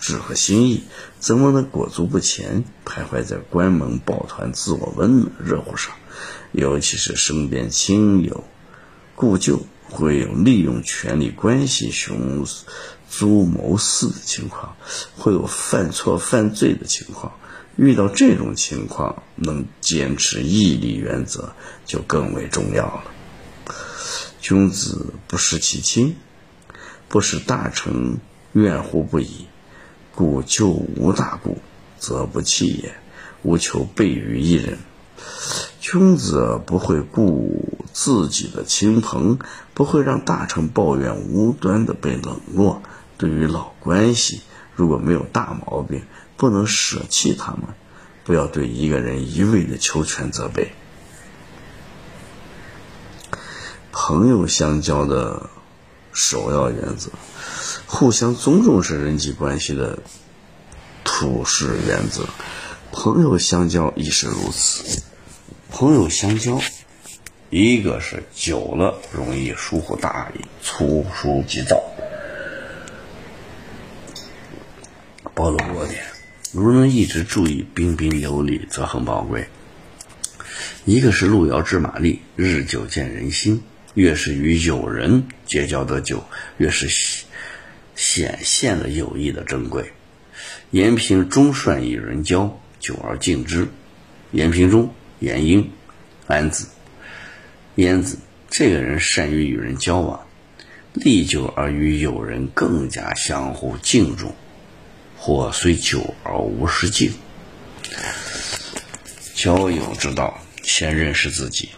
志和新意，怎么能裹足不前，徘徊在关门抱团、自我温暖热乎上？尤其是身边亲友故旧会有利用权力关系雄。租谋私的情况，会有犯错犯罪的情况。遇到这种情况，能坚持义理原则就更为重要了。君子不失其亲，不使大臣怨乎不已。故旧无大故，则不弃也。无求备于一人。君子不会顾自己的亲朋，不会让大臣抱怨无端的被冷落。对于老关系，如果没有大毛病，不能舍弃他们，不要对一个人一味的求全责备。朋友相交的首要原则，互相尊重是人际关系的处事原则。朋友相交亦是如此。朋友相交，一个是久了容易疏忽大意、粗疏急躁。暴露弱点，如能一直注意彬彬有礼，则很宝贵。一个是路遥知马力，日久见人心。越是与友人结交得久，越是显现了友谊的珍贵。延平忠善与人交，久而敬之。延平中，延英、安子、燕子，这个人善于与人交往，历久而与友人更加相互敬重。或虽久而无失敬。交友之道，先认识自己。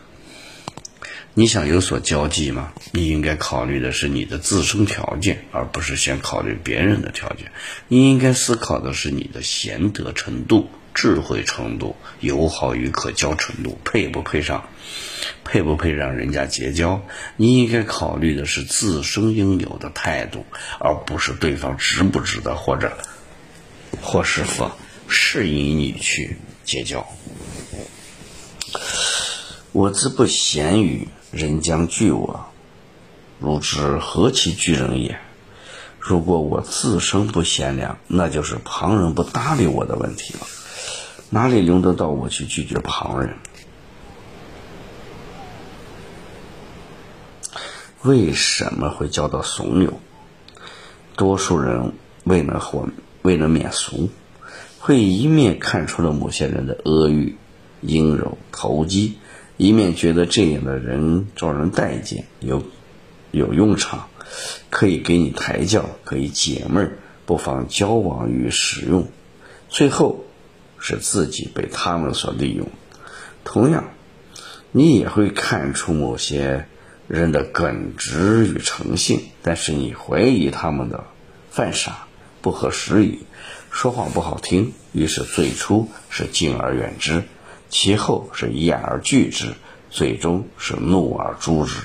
你想有所交际吗？你应该考虑的是你的自身条件，而不是先考虑别人的条件。你应该思考的是你的贤德程度、智慧程度、友好与可交程度，配不配上，配不配让人家结交？你应该考虑的是自身应有的态度，而不是对方值不值得或者。或是否适宜你去结交？我自不贤与人将惧我，如之何其惧人也？如果我自身不贤良，那就是旁人不搭理我的问题了。哪里轮得到我去拒绝旁人？为什么会交到怂恿？多数人未能活。为了免俗，会一面看出了某些人的阿谀、阴柔、投机，一面觉得这样的人招人待见，有有用场，可以给你抬轿，可以解闷儿，不妨交往与使用。最后是自己被他们所利用。同样，你也会看出某些人的耿直与诚信，但是你怀疑他们的犯傻。不合时宜，说话不好听，于是最初是敬而远之，其后是厌而拒之，最终是怒而诛之。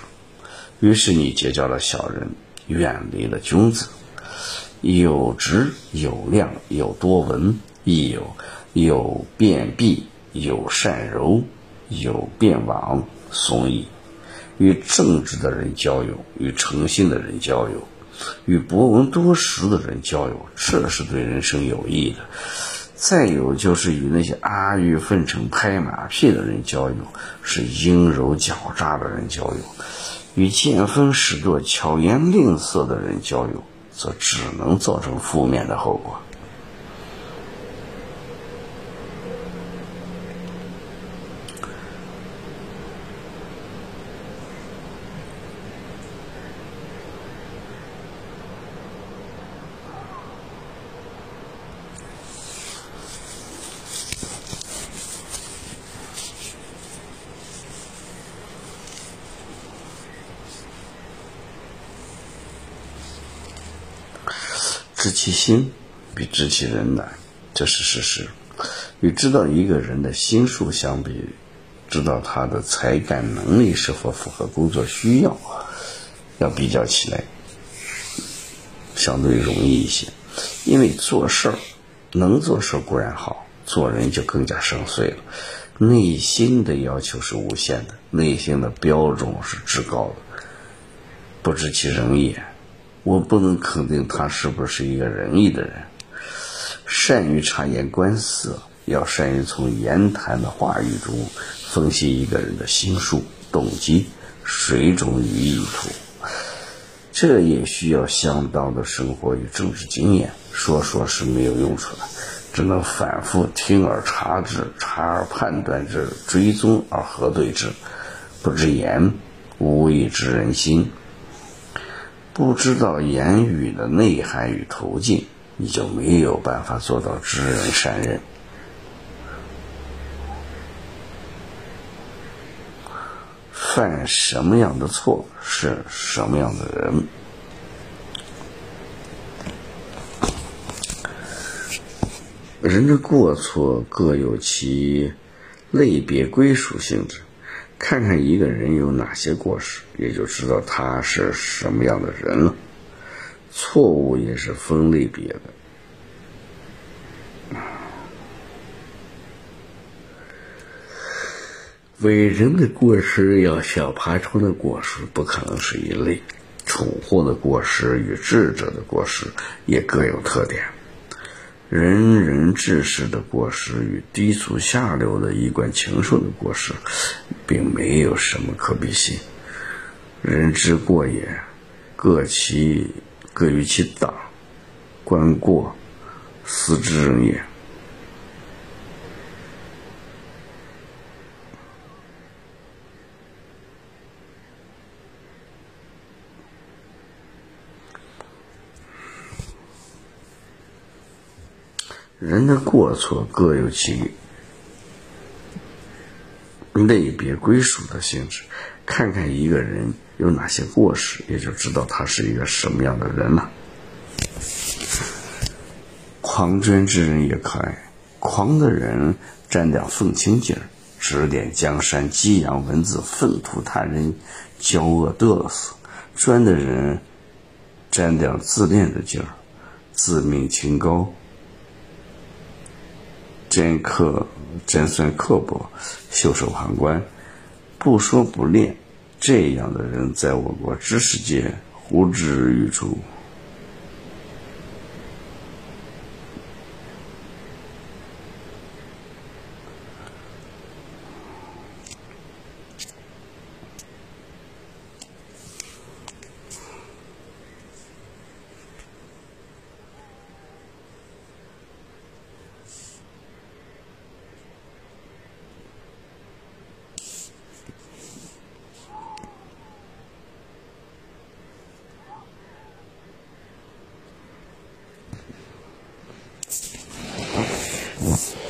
于是你结交了小人，远离了君子。有直有量有多闻，亦有有辩弊有善柔有辩往，所以。与正直的人交友，与诚信的人交友。与博闻多识的人交友，这是对人生有益的。再有就是与那些阿谀奉承、拍马屁的人交友，是阴柔狡诈的人交友；与见风使舵、巧言令色的人交友，则只能造成负面的后果。知其心比知其人难，这是事实。与知道一个人的心术相比，知道他的才干能力是否符合工作需要，要比较起来相对容易一些。因为做事儿能做事固然好，做人就更加深邃了。内心的要求是无限的，内心的标准是至高的。不知其人也，我不能肯定他是不是一个仁义的人。善于察言观色，要善于从言谈的话语中分析一个人的心术、动机、水准与意图。这也需要相当的生活与政治经验。说说是没有用处的，只能反复听而察之，察而判断之，追踪而核对之。不知言，无以知人心。不知道言语的内涵与途径，你就没有办法做到知人善任。犯什么样的错，是什么样的人。人的过错各有其类别归属性质，看看一个人有哪些过失，也就知道他是什么样的人了。错误也是分类别的，伟人的过失要小爬虫的过失不可能是一类，蠢货的过失与智者的过失也各有特点。仁人志士的过失与低俗下流的衣冠禽兽的过失，并没有什么可比性。人之过也，各其各于其党，观过，思之人也。人的过错各有其类别归属的性质，看看一个人有哪些过失，也就知道他是一个什么样的人了。狂狷之人也可爱，狂的人沾点愤青劲儿，指点江山，激扬文字，粪土他人，骄恶嘚瑟；专的人沾点自恋的劲儿，自命清高。尖刻、尖酸刻薄、袖手旁观、不说不练，这样的人在我国知识界呼之欲出。Yes.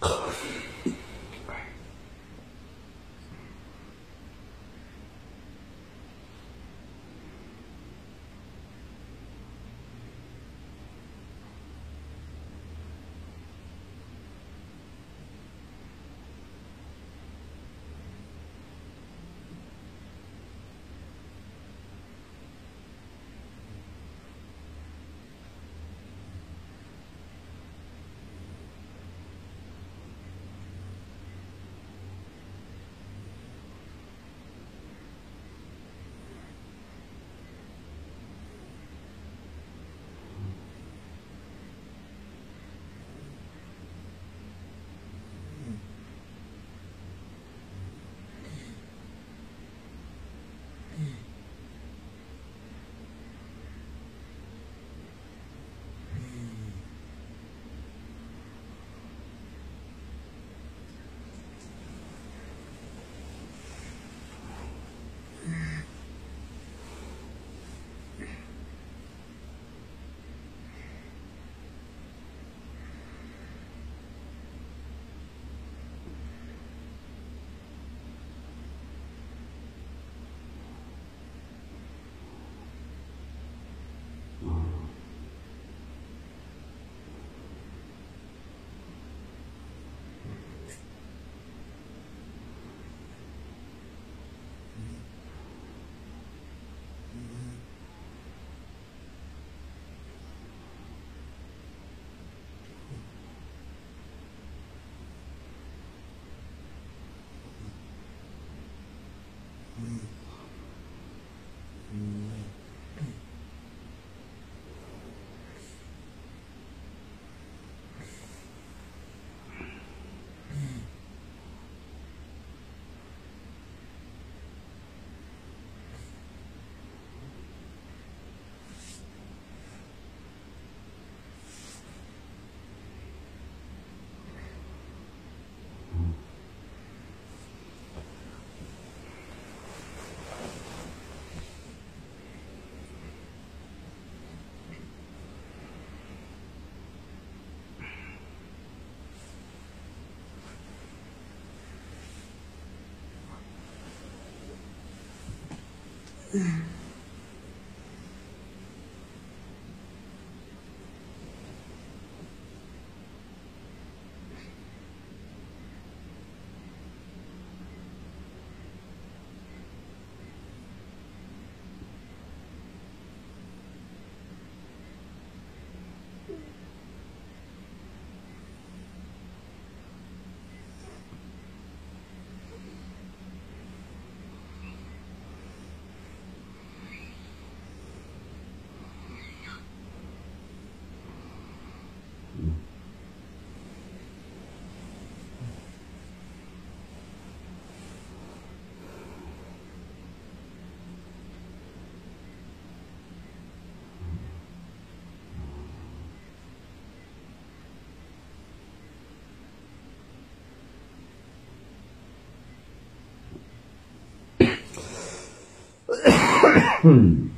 かあ。嗯。Hmm.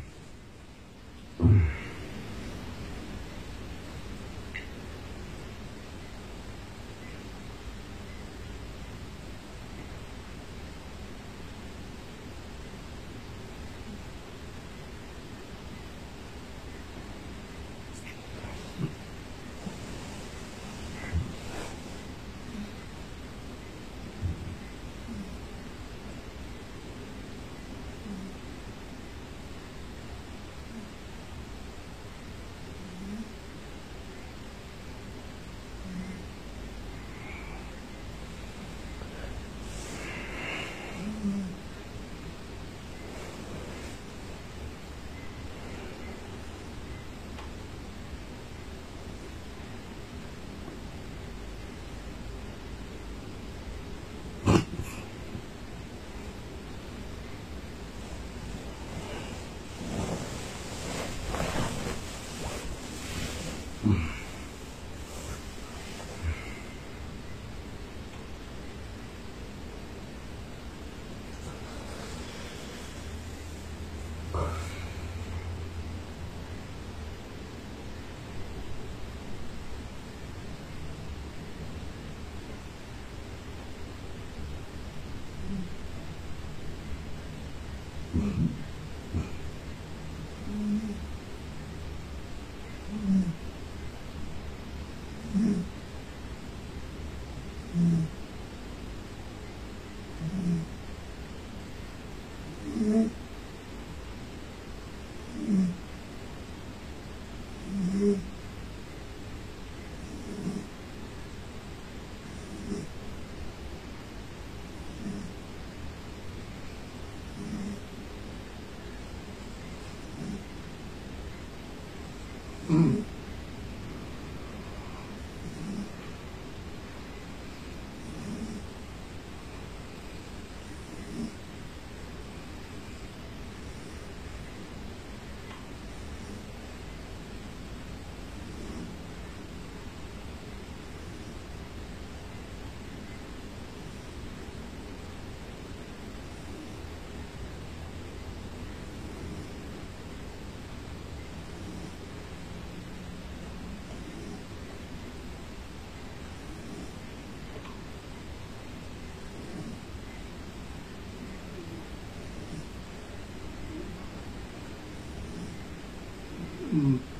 嗯。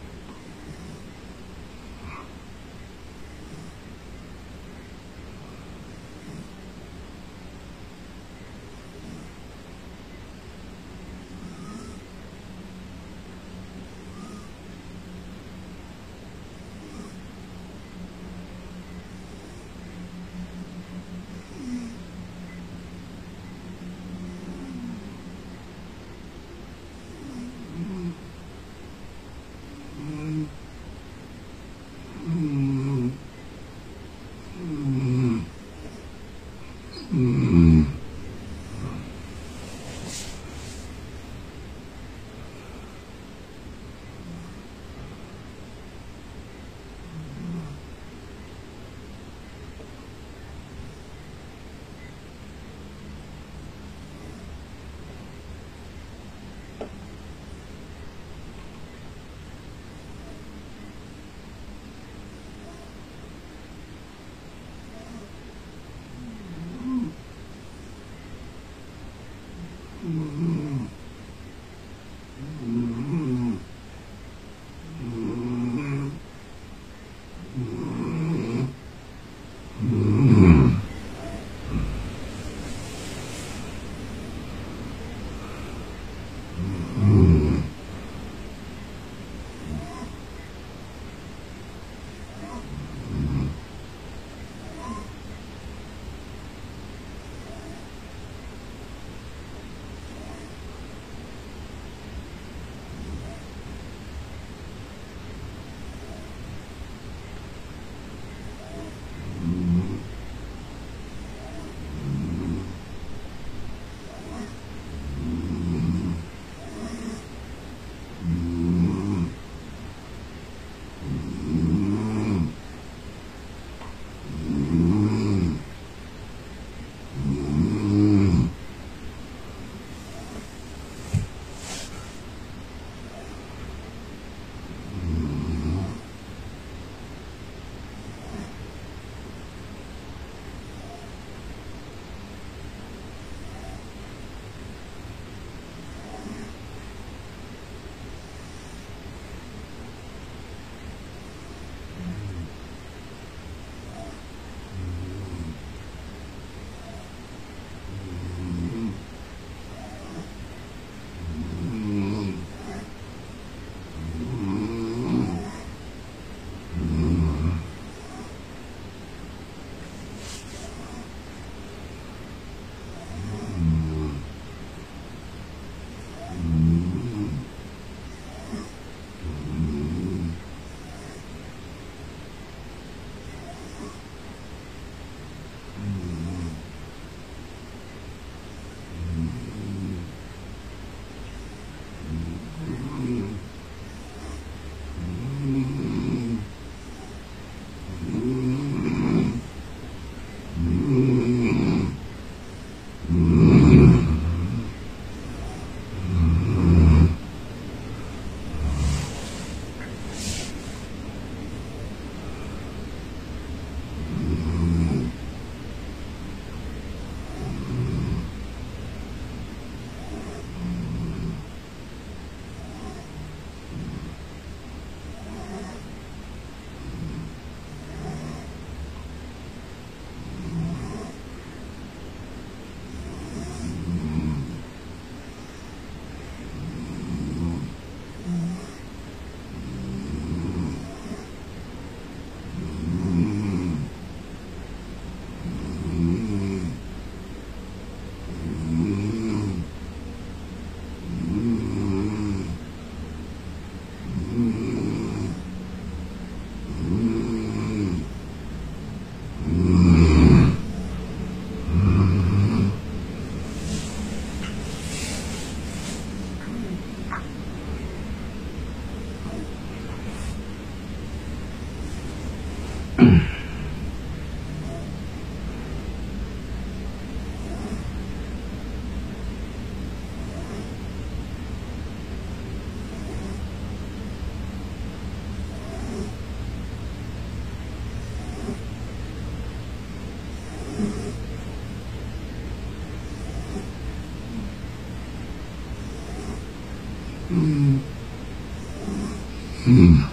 Mm.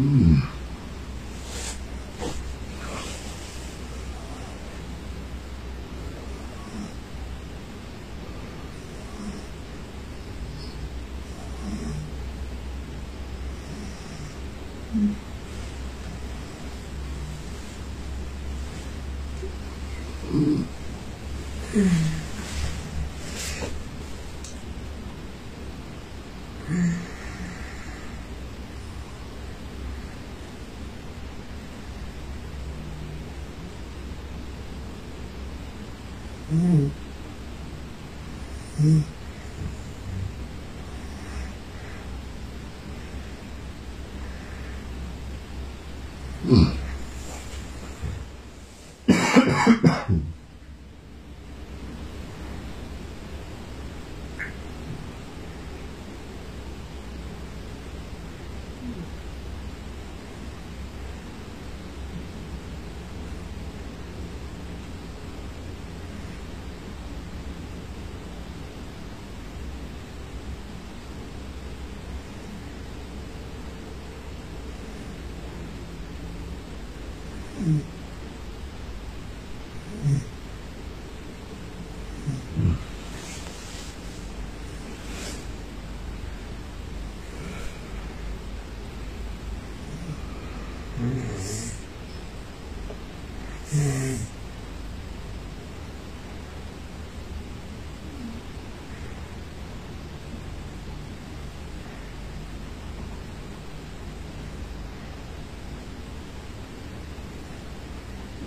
Mm. Mm. Mm.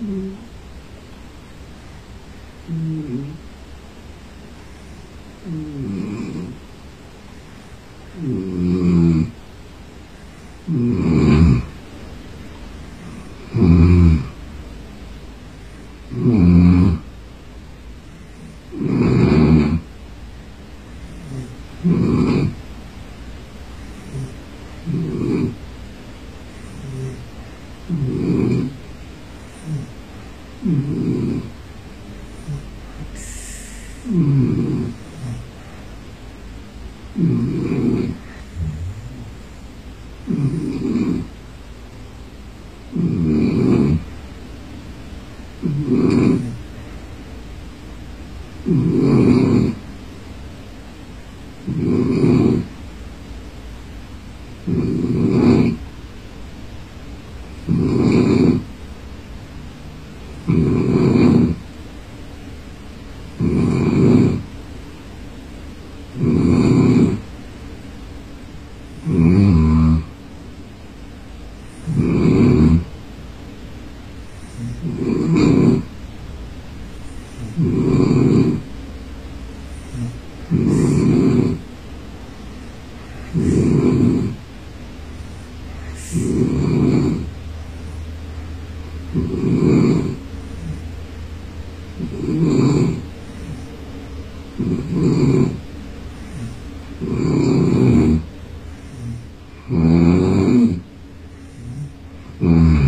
Mm. Mm.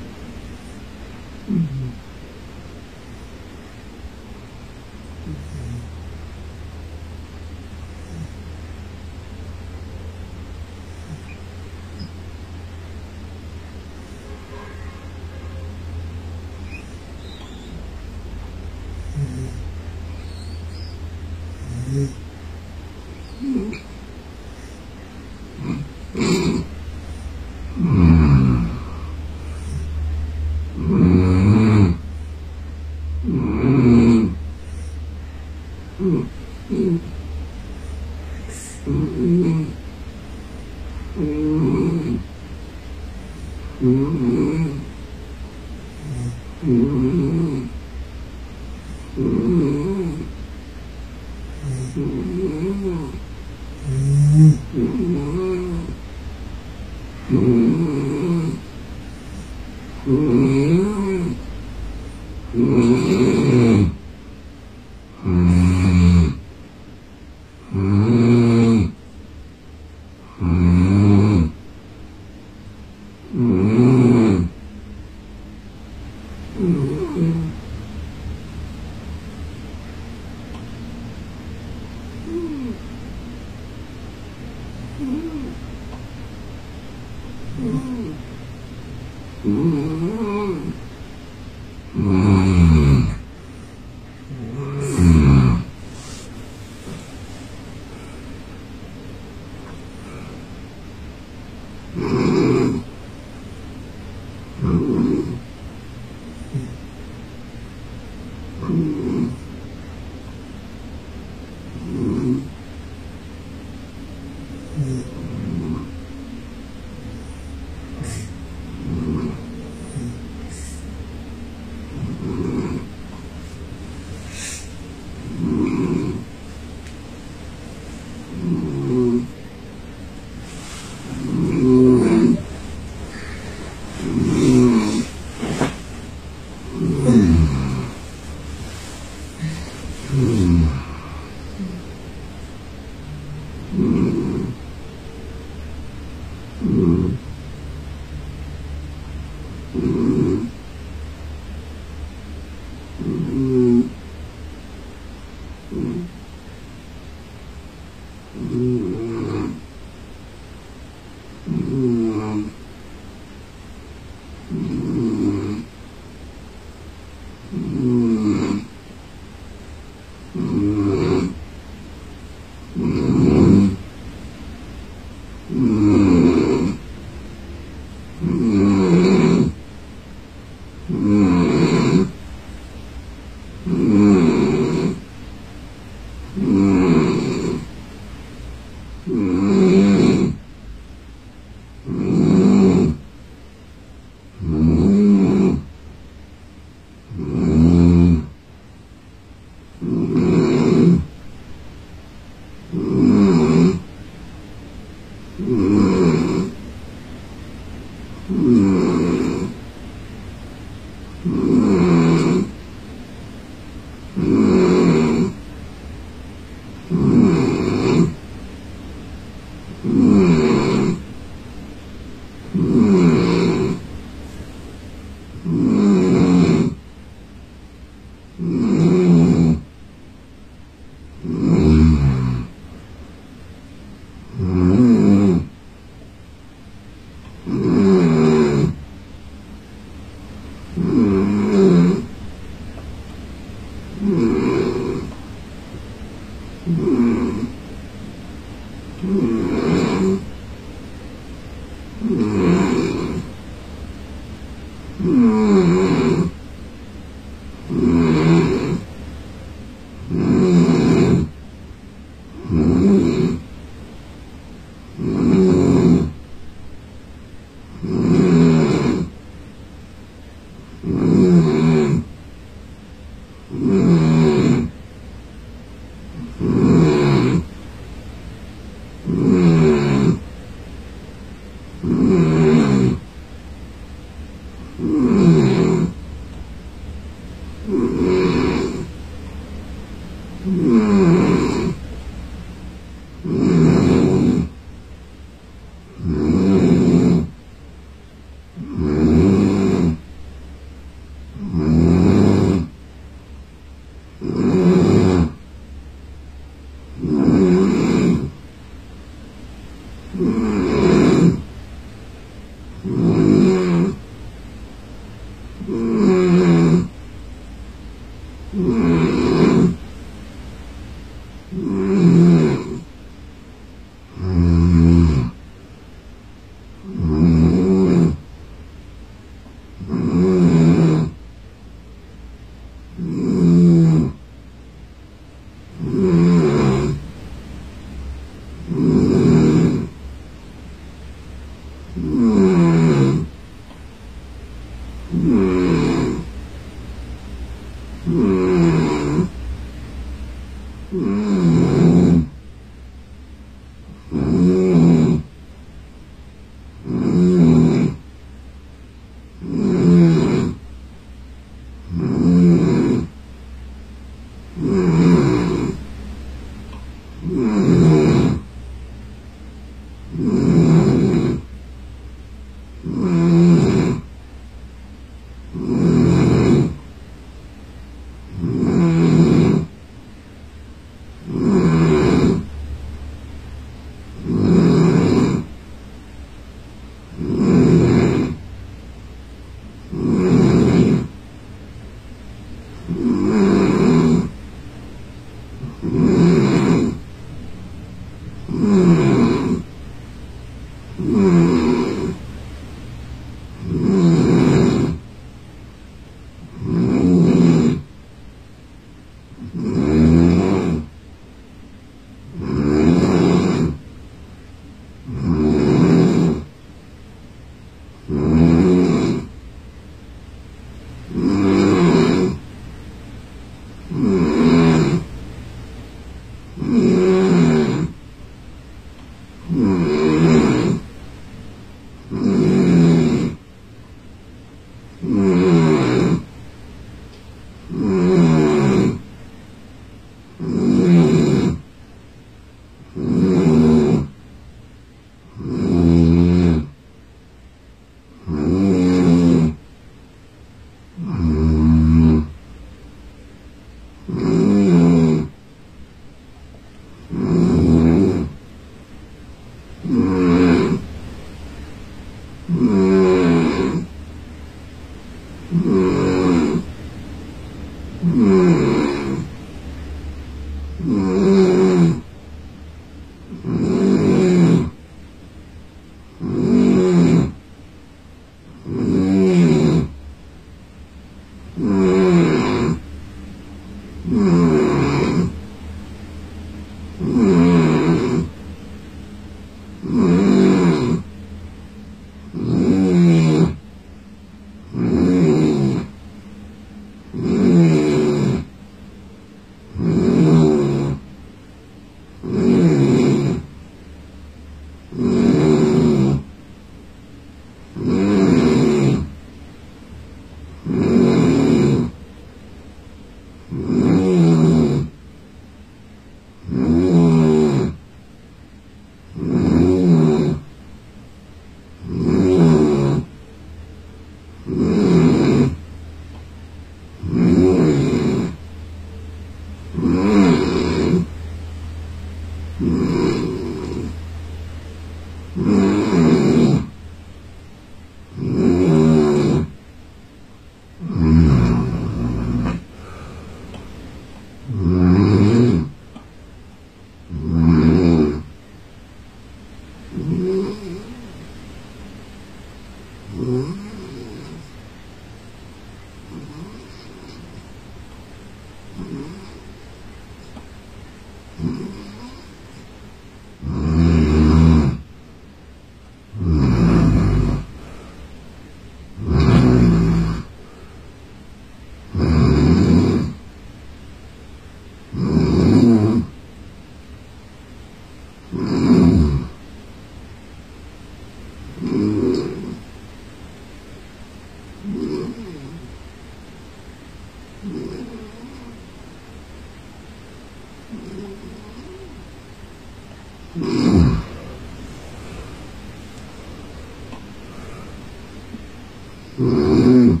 嗯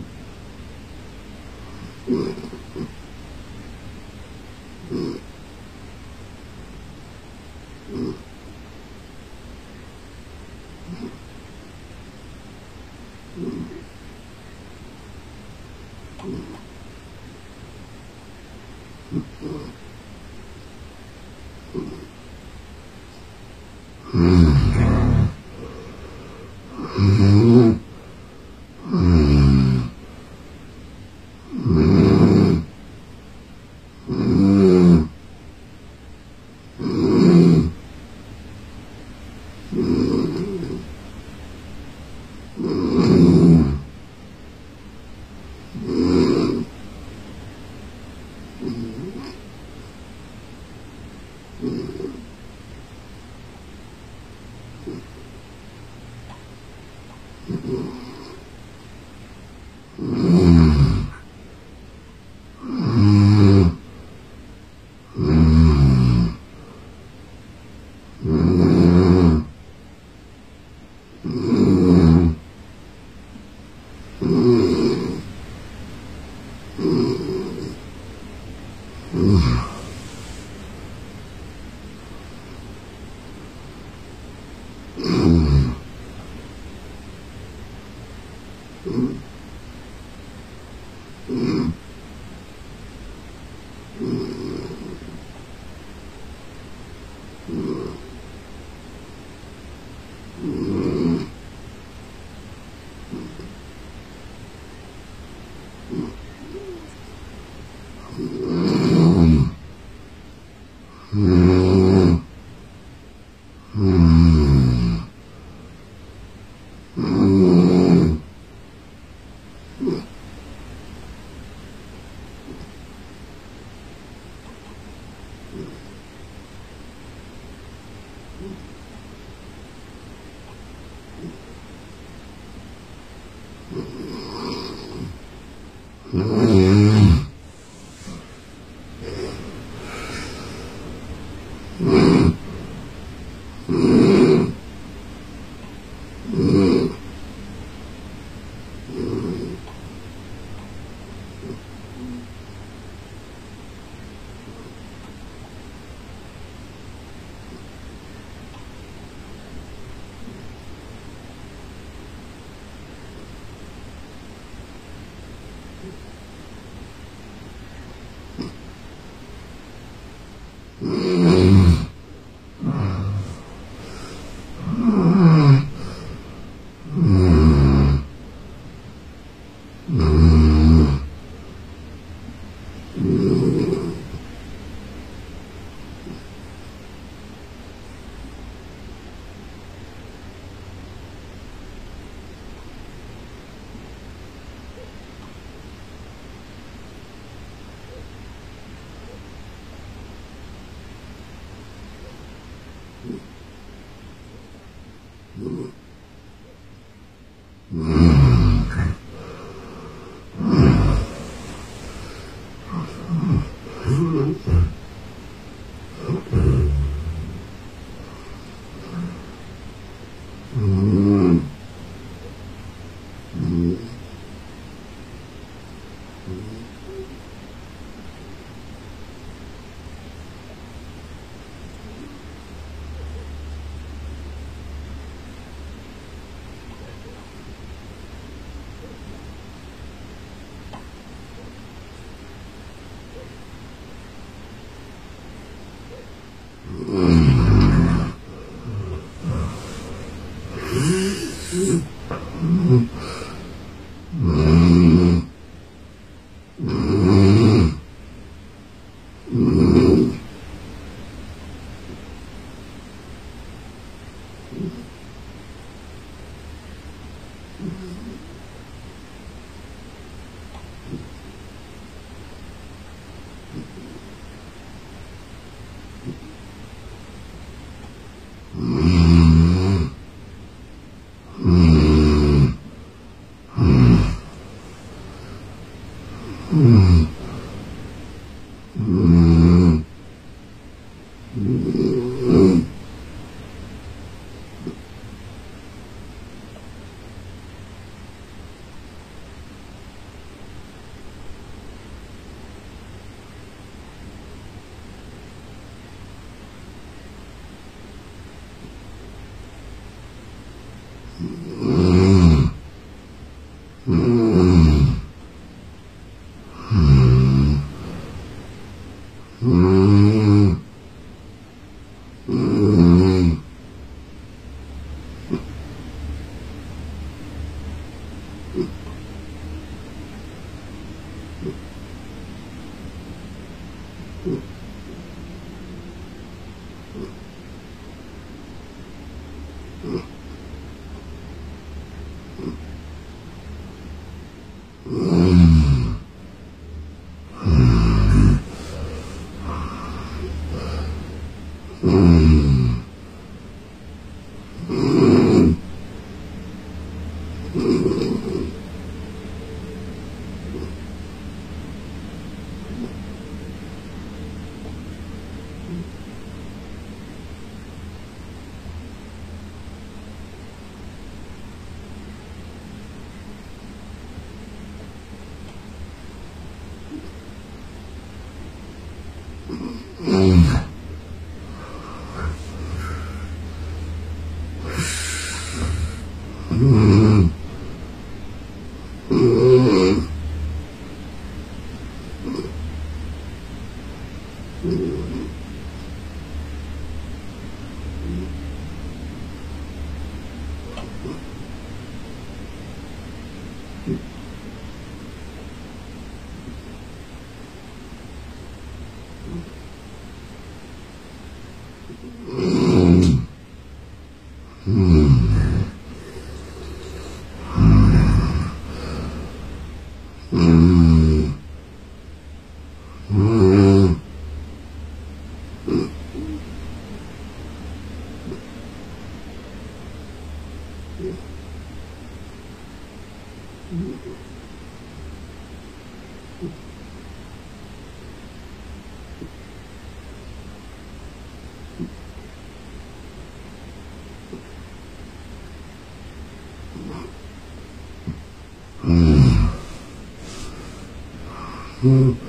Mm-hmm.